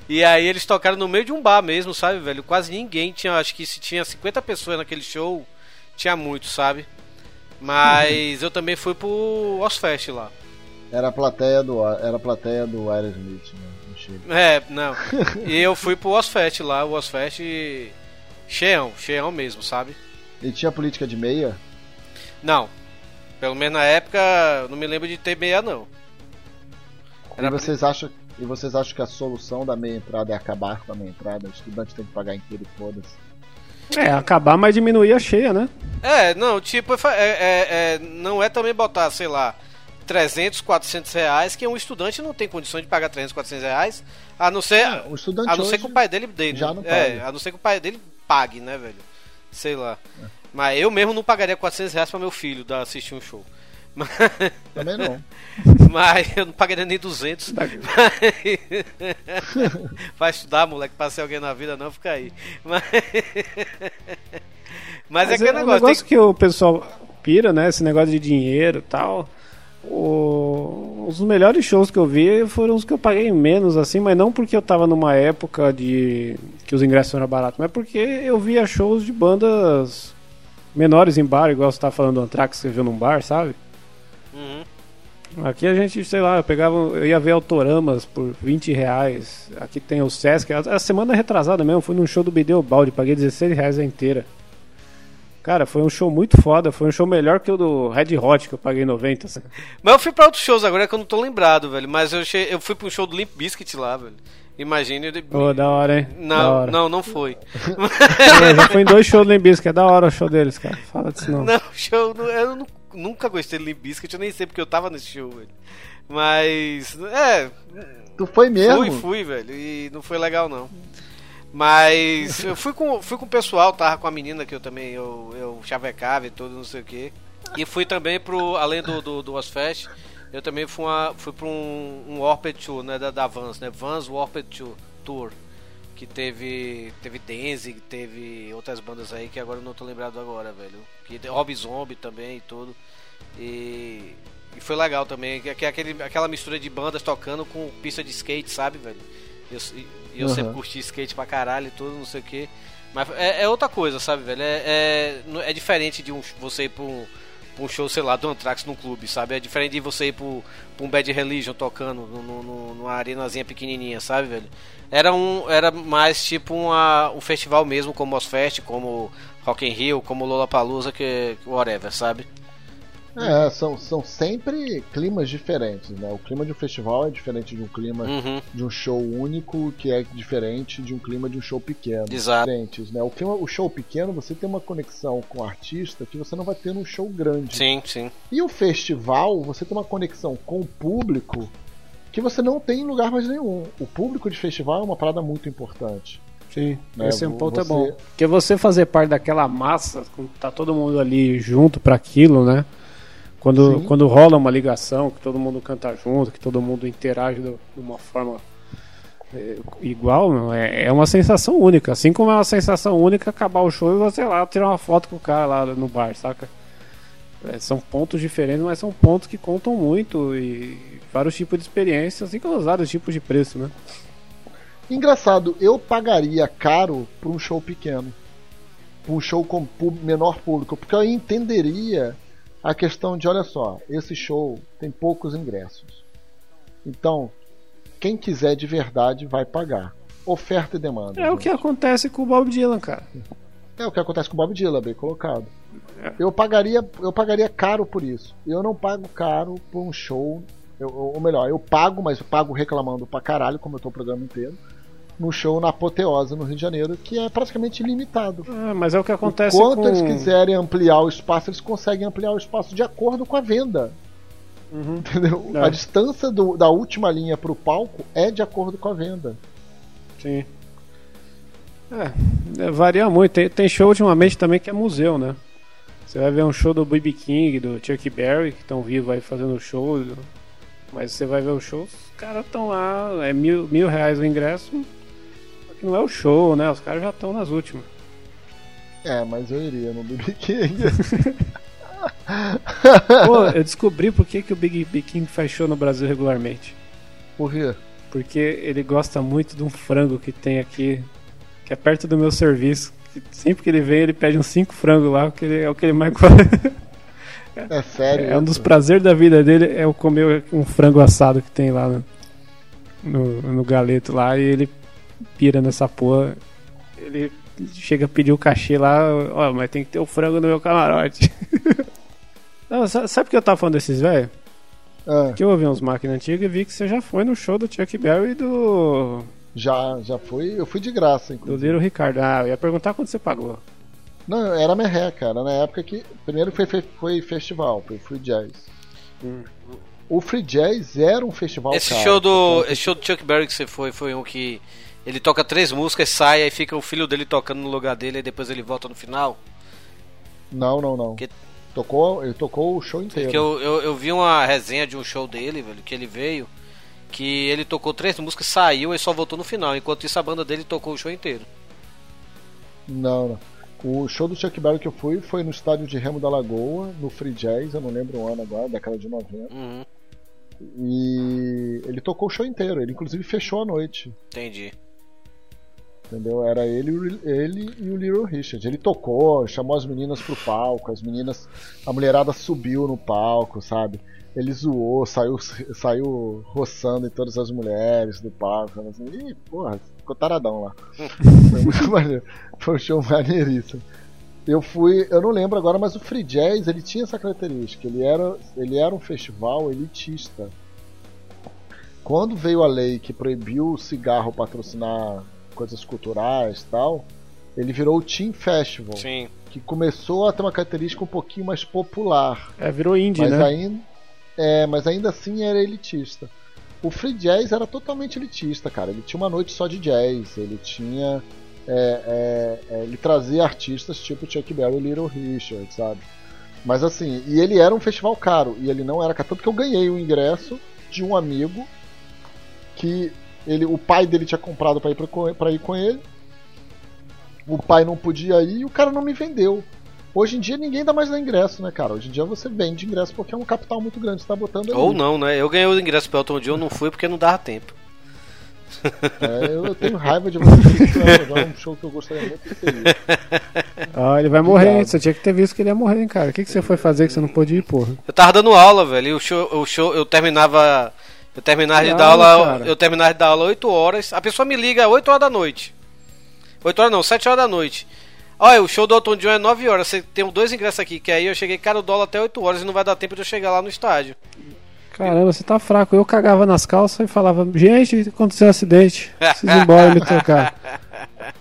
E, e aí eles tocaram no meio de um bar mesmo, sabe, velho? Quase ninguém tinha. Acho que se tinha 50 pessoas naquele show, tinha muito, sabe? Mas eu também fui pro Ozfest lá. Era a plateia do, era a plateia do Aerosmith, né? É, não. E eu fui pro Ozfest lá, o Ozfest cheião, cheião mesmo, sabe? E tinha política de meia? Não. Pelo menos na época, não me lembro de ter meia, não. Era e vocês acham e vocês acham que a solução da meia entrada é acabar com a meia entrada? O estudante tem que pagar inteiro e foda-se. É, acabar, mas diminuir a cheia, né? É, não, tipo, é, é, é, não é também botar, sei lá, 300, 400 reais, que um estudante não tem condições de pagar 300, 400 reais, a não ser, é, o estudante a não ser que o pai dele, dele já não é, a não ser que o pai dele pague, né, velho? Sei lá. É. Mas eu mesmo não pagaria 400 reais pra meu filho dar, assistir um show. Mas... Também não. Mas eu não pagaria nem 200. Vai estudar, moleque, pra ser alguém na vida, não, fica aí. Mas, Mas, Mas é aquele é negócio. negócio tem... que o pessoal pira, né? Esse negócio de dinheiro e tal. O... Os melhores shows que eu vi foram os que eu paguei menos, assim, mas não porque eu tava numa época de que os ingressos eram baratos, mas porque eu via shows de bandas menores em bar, igual você tá falando do Anthrax que você viu num bar, sabe? Uhum. Aqui a gente, sei lá, eu pegava, eu ia ver autoramas por 20 reais. Aqui tem o Sesc. A semana retrasada mesmo, fui num show do Bideu Balde, paguei 16 reais a inteira. Cara, foi um show muito foda, foi um show melhor que o do Red Hot, que eu paguei 90. Assim. Mas eu fui pra outros shows agora que eu não tô lembrado, velho. Mas eu, che... eu fui pra um show do Limp Bizkit lá, velho. Imagine. Pô, oh, da hora, hein? Não, hora. não, não foi. eu já fui em dois shows do Limp Bizkit, é da hora o show deles, cara. Fala disso não. Não, show, eu nunca gostei do Limp Bizkit, eu nem sei porque eu tava nesse show, velho. Mas, é. Tu foi mesmo? Fui, fui, velho. E não foi legal, não. Mas eu fui com, fui com o pessoal, tava com a menina que eu também eu, eu chavecava e tudo, não sei o que. E fui também pro, além do, do, do Ozfest, eu também fui, uma, fui pra um, um Warped Tour, né, da, da Vans, né, Vans Warped Tour, que teve teve Danzig, teve outras bandas aí que agora eu não tô lembrado agora, velho. Que Rob Zombie também e tudo. E, e foi legal também, que é aquele, aquela mistura de bandas tocando com pista de skate, sabe, velho? Eu, eu uhum. sempre curti skate pra caralho e tudo, não sei o que. Mas é, é, outra coisa, sabe, velho? É, é, é diferente de um, você ir pra um, pra um show, sei lá, do Anthrax num clube, sabe? É diferente de você ir pro, pra um Bad Religion tocando no, no, numa arenazinha pequenininha, sabe, velho? Era, um, era mais tipo uma, um festival mesmo, como o Ozfest, como Rock in Rio, como Lollapalooza, que whatever, sabe? É, são, são sempre climas diferentes, né? O clima de um festival é diferente de um clima uhum. de um show único, que é diferente de um clima de um show pequeno. Exato. Diferentes, né? O, clima, o show pequeno, você tem uma conexão com o artista que você não vai ter num show grande. Sim, sim. E o festival, você tem uma conexão com o público que você não tem em lugar mais nenhum. O público de festival é uma parada muito importante. Sim, né? esse é um ponto você... é bom. Porque você fazer parte daquela massa, tá todo mundo ali junto para aquilo, né? Quando, quando rola uma ligação, que todo mundo canta junto, que todo mundo interage de uma forma é, igual, é, é uma sensação única. Assim como é uma sensação única acabar o show e você lá tirar uma foto com o cara lá no bar, saca? É, são pontos diferentes, mas são pontos que contam muito e vários tipos de experiências, assim como vários tipos de preço, né? Engraçado, eu pagaria caro por um show pequeno, por um show com menor público, porque eu entenderia a questão de, olha só, esse show tem poucos ingressos. Então, quem quiser de verdade vai pagar. Oferta e demanda. É gente. o que acontece com o Bob Dylan, cara. É o que acontece com o Bob Dylan, bem colocado. É. Eu pagaria, eu pagaria caro por isso. Eu não pago caro por um show. Eu, ou melhor, eu pago, mas eu pago reclamando pra caralho, como eu tô o programa inteiro no show na Apoteose, no Rio de Janeiro, que é praticamente ilimitado. É, mas é o que acontece Enquanto com... eles quiserem ampliar o espaço, eles conseguem ampliar o espaço de acordo com a venda. Uhum. Entendeu? É. A distância do, da última linha para o palco é de acordo com a venda. Sim. É, é, varia muito. Tem, tem show ultimamente também que é museu, né? Você vai ver um show do B.B. King, do Chuck Berry, que estão vivos aí fazendo show. Mas você vai ver o show, os caras estão lá, é mil, mil reais o ingresso, não é o show, né? Os caras já estão nas últimas. É, mas eu iria no BB King. Pô, eu descobri por que, que o Big B King faz show no Brasil regularmente. Por quê? Porque ele gosta muito de um frango que tem aqui, que é perto do meu serviço. Sempre que ele vem, ele pede uns 5 frangos lá, porque é o que ele mais gosta. É sério? É, um dos prazeres da vida dele é o comer um frango assado que tem lá no, no, no galeto lá e ele pira nessa porra. Ele chega a pedir o cachê lá, ó, mas tem que ter o frango no meu camarote. Não, sabe o que eu tava falando desses velhos? Ah. Que eu ouvi uns máquinas antigas e vi que você já foi no show do Chuck Berry e do. Já, já fui. Eu fui de graça, inclusive. Do Little Ricardo. Ah, eu ia perguntar quanto você pagou. Não, era merreca, era na época que. Primeiro foi, foi festival, foi Free Jazz. Hum. O Free Jazz era um festival. Esse caro, show do. Esse show do Chuck Berry que você foi, foi um que ele toca três músicas, sai, aí fica o filho dele tocando no lugar dele, e depois ele volta no final? Não, não, não. Que... Tocou, ele tocou o show inteiro. Porque eu, eu, eu, vi uma resenha de um show dele, velho, que ele veio, que ele tocou três músicas, saiu e só voltou no final. Enquanto isso, a banda dele tocou o show inteiro. Não, não. O show do Chuck Berry que eu fui foi no estádio de Remo da Lagoa, no Free Jazz, eu não lembro o ano agora, década de 90. Uhum. E ele tocou o show inteiro, ele inclusive fechou a noite. Entendi. Entendeu? Era ele, ele e o Little Richard. Ele tocou, chamou as meninas pro palco, as meninas. A mulherada subiu no palco, sabe? Ele zoou, saiu, saiu roçando em todas as mulheres do palco. Assim, Ih, porra, ficou taradão lá. Foi muito maneiro. Foi um show maneiríssimo. Eu fui, eu não lembro agora, mas o Free Jazz ele tinha essa característica. Ele era, ele era um festival elitista. Quando veio a lei que proibiu o cigarro patrocinar coisas culturais tal, ele virou o Team Festival. Sim. Que começou a ter uma característica um pouquinho mais popular. É, virou indie, mas né? Ainda, é, mas ainda assim era elitista. O free jazz era totalmente elitista, cara. Ele tinha uma noite só de jazz, ele tinha. É, é, é, ele trazia artistas tipo Chuck Berry e Little Richard, sabe? Mas assim, e ele era um festival caro, e ele não era caro. Tanto que eu ganhei o ingresso de um amigo que ele, o pai dele tinha comprado para ir, pra ir com ele. O pai não podia ir e o cara não me vendeu. Hoje em dia ninguém dá mais ingresso, né, cara? Hoje em dia você vende ingresso porque é um capital muito grande que você tá botando ali. Ou não, né? Eu ganhei o ingresso pro Elton John, eu não fui porque não dava tempo. É, eu tenho raiva de você. É um show que eu gostaria muito de ter. Ah, ele vai morrer, Você tinha que ter visto que ele ia morrer, hein, cara. O que, que você foi fazer que você não pôde ir, porra? Eu tava dando aula, velho. E o show, o show eu terminava. Eu terminava de dar aula. Cara. Eu terminava de dar aula 8 horas. A pessoa me liga 8 horas da noite. 8 horas não, 7 horas da noite. Olha, o show do Elton John é 9 horas. Você tem dois ingressos aqui, que aí eu cheguei, cara, o dólar até 8 horas e não vai dar tempo de eu chegar lá no estádio. Caramba, você tá fraco. Eu cagava nas calças e falava, gente, aconteceu um acidente. Preciso ir embora me trocar.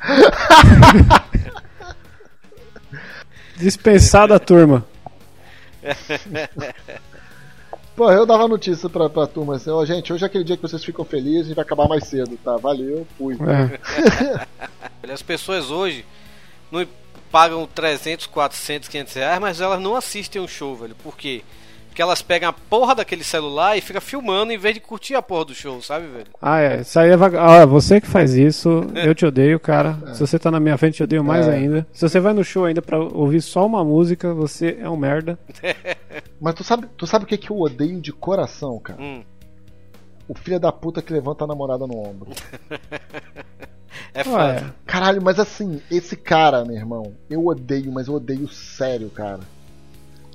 Dispensada a turma. Pô, eu dava notícia pra, pra turma assim, ó, oh, gente, hoje é aquele dia que vocês ficam felizes e vai acabar mais cedo, tá? Valeu, fui. É. As pessoas hoje não pagam 300, 400, 500 reais, mas elas não assistem um show, velho. Por quê? Porque elas pegam a porra daquele celular e fica filmando em vez de curtir a porra do show, sabe, velho? Ah, é. Isso aí é vag... ah, você que faz isso, eu te odeio, cara. É. Se você tá na minha frente, eu odeio mais é. ainda. Se você vai no show ainda pra ouvir só uma música, você é um merda. Mas tu sabe, tu sabe o que, que eu odeio de coração, cara? Hum. O filho da puta que levanta a namorada no ombro. É foda. Caralho, mas assim, esse cara, meu irmão, eu odeio, mas eu odeio sério, cara.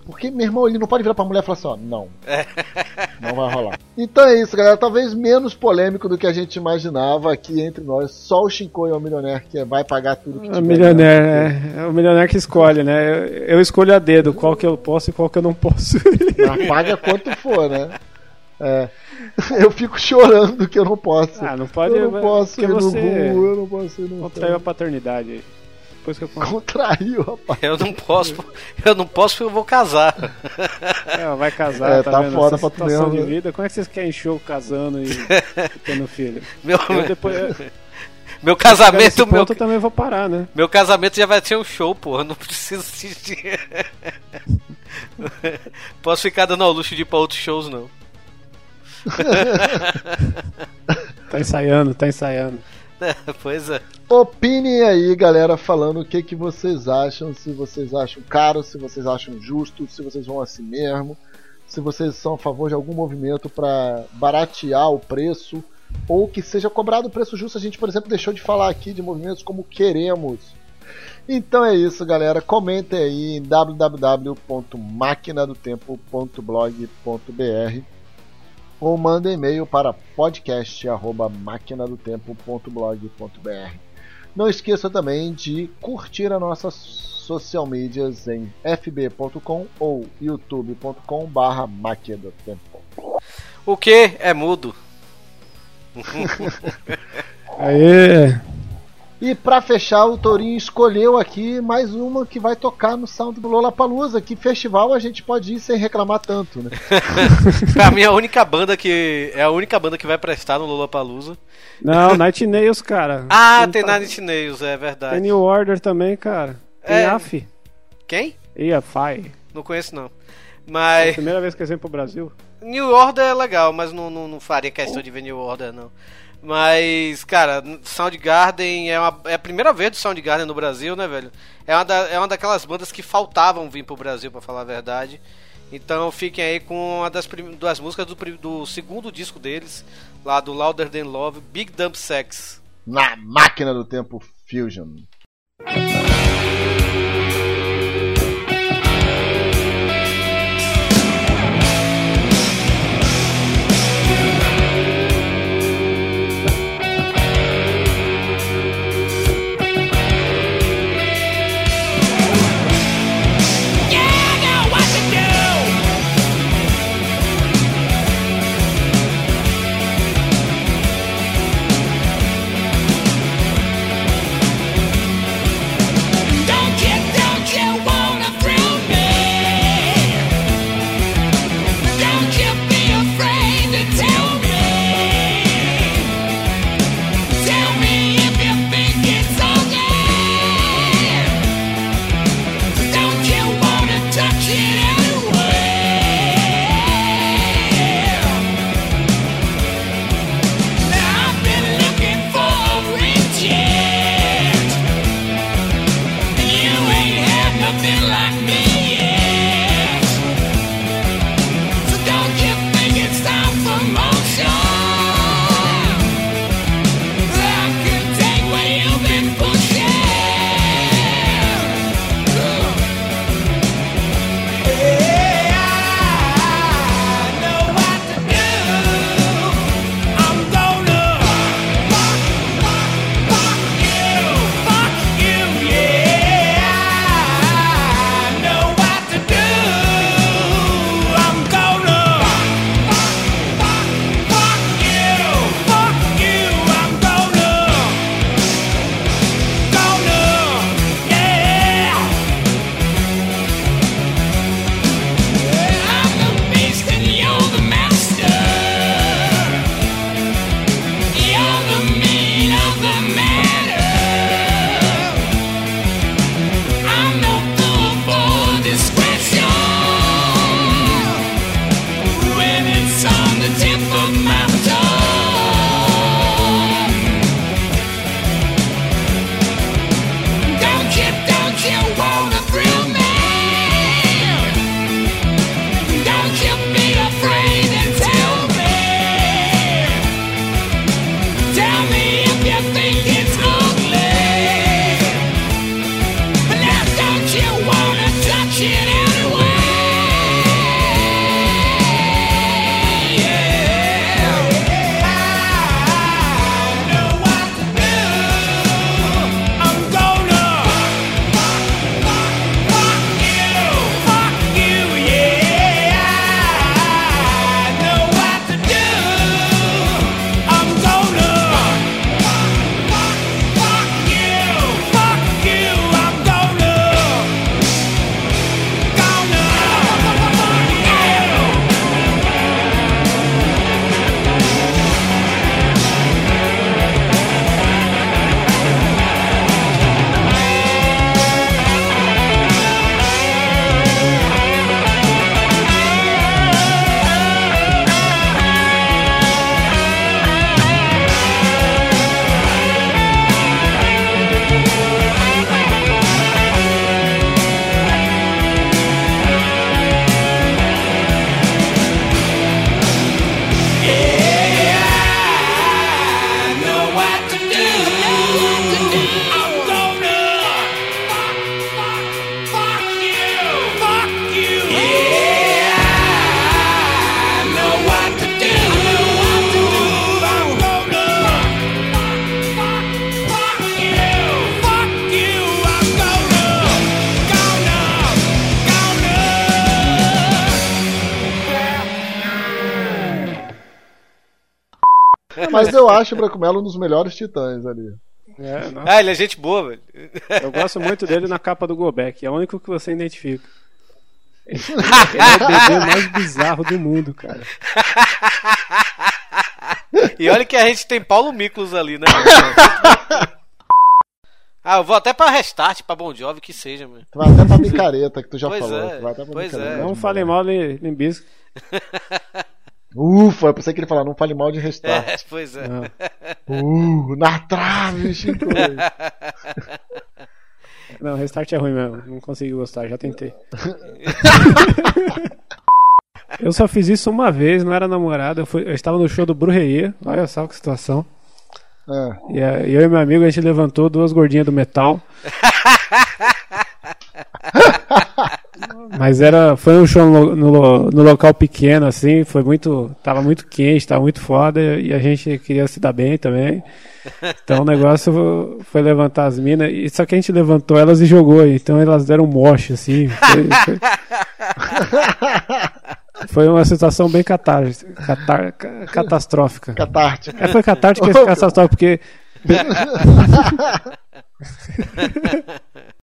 Porque, meu irmão, ele não pode virar pra mulher e falar assim, ó, não. É. Não vai rolar. Então é isso, galera. Talvez menos polêmico do que a gente imaginava aqui entre nós. Só o Shinkoi é o milionário que vai pagar tudo que tiver. O milionário, é, é, o milionário que escolhe, né? Eu, eu, escolho a dedo qual que eu posso e qual que eu não posso. Mas paga quanto for, né? É. Eu fico chorando que eu não posso. Ah, não pode. Eu não posso ir você no eu não posso ir no Contraiu a paternidade aí. Depois que eu Contraiu, rapaz. Eu não posso, eu não posso porque eu vou casar. É, vai casar, é, tá, tá foda pra tu mesmo, de né? vida. Como é que vocês querem show casando e, tendo filho? Meu, eu depois, meu casamento, meu eu também vou parar, né? Meu casamento já vai ser um show, porra, não preciso assistir. Posso ficar dando ao luxo de ir pra outros shows não. tá ensaiando, tá ensaiando. pois é. Opinem aí, galera, falando o que, que vocês acham. Se vocês acham caro, se vocês acham justo, se vocês vão assim mesmo. Se vocês são a favor de algum movimento para baratear o preço ou que seja cobrado o preço justo. A gente, por exemplo, deixou de falar aqui de movimentos como queremos. Então é isso, galera. Comentem aí em www.maquinadotempo.blog.br ou manda e-mail para podcast@maquinadotempo.blog.br. Não esqueça também de curtir as nossas social medias em fb.com ou youtube.com/barra do tempo. O que é mudo? Aê! E para fechar, o Torinho escolheu aqui mais uma que vai tocar no Sound do Lollapalooza. Que festival a gente pode ir sem reclamar tanto, né? pra mim, a única banda que. É a única banda que vai prestar no Lollapalooza. Não, Night Nails, cara. Ah, tem, tem Night Nails, é verdade. Tem New Order também, cara. Tem é... AF. Quem? EFI. Não conheço, não. Mas. É a primeira vez que eles vêm pro Brasil. New Order é legal, mas não, não, não faria questão de ver New Order, não. Mas, cara, Soundgarden é, uma, é a primeira vez do Soundgarden no Brasil, né, velho? É uma, da, é uma daquelas bandas que faltavam vir pro Brasil, para falar a verdade. Então fiquem aí com uma das, das músicas do, do segundo disco deles, lá do Louder Than Love, Big Dump Sex. Na máquina do tempo Fusion. Acho o Branco Melo um dos melhores titãs ali. É, ah, ele é gente boa, velho. Eu gosto muito dele na capa do Gobek, é o único que você identifica. Ele é o bebê mais bizarro do mundo, cara. E olha que a gente tem Paulo Miklos ali, né? Ah, eu vou até pra Restart, pra Bon Jovi, que seja, mano. Tu vai até pra Micareta, que tu já pois falou. É, vai até pra pois é. Não falem mal de Limbisco. Ufa, eu pensei que ele falar, não fale mal de Restart. É, pois é. Não. Uh, na trave, Chico. Não, Restart é ruim mesmo. Não consegui gostar, já tentei. eu só fiz isso uma vez, não era namorada. Eu, fui- eu estava no show do Brujeria. Olha só que situação. É. E a- eu e meu amigo, a gente levantou duas gordinhas do metal. Mas era, foi um show no, no- no local pequeno, assim, foi muito, tava muito quente, tava muito foda, e a gente queria se dar bem também. Então o negócio foi levantar as minas, e só que a gente levantou elas e jogou, então elas deram um moche, assim. Foi, foi- foi uma situação bem catar, catar- ca- catastrófica. Catártica. É, foi catártica e catastrófica, porque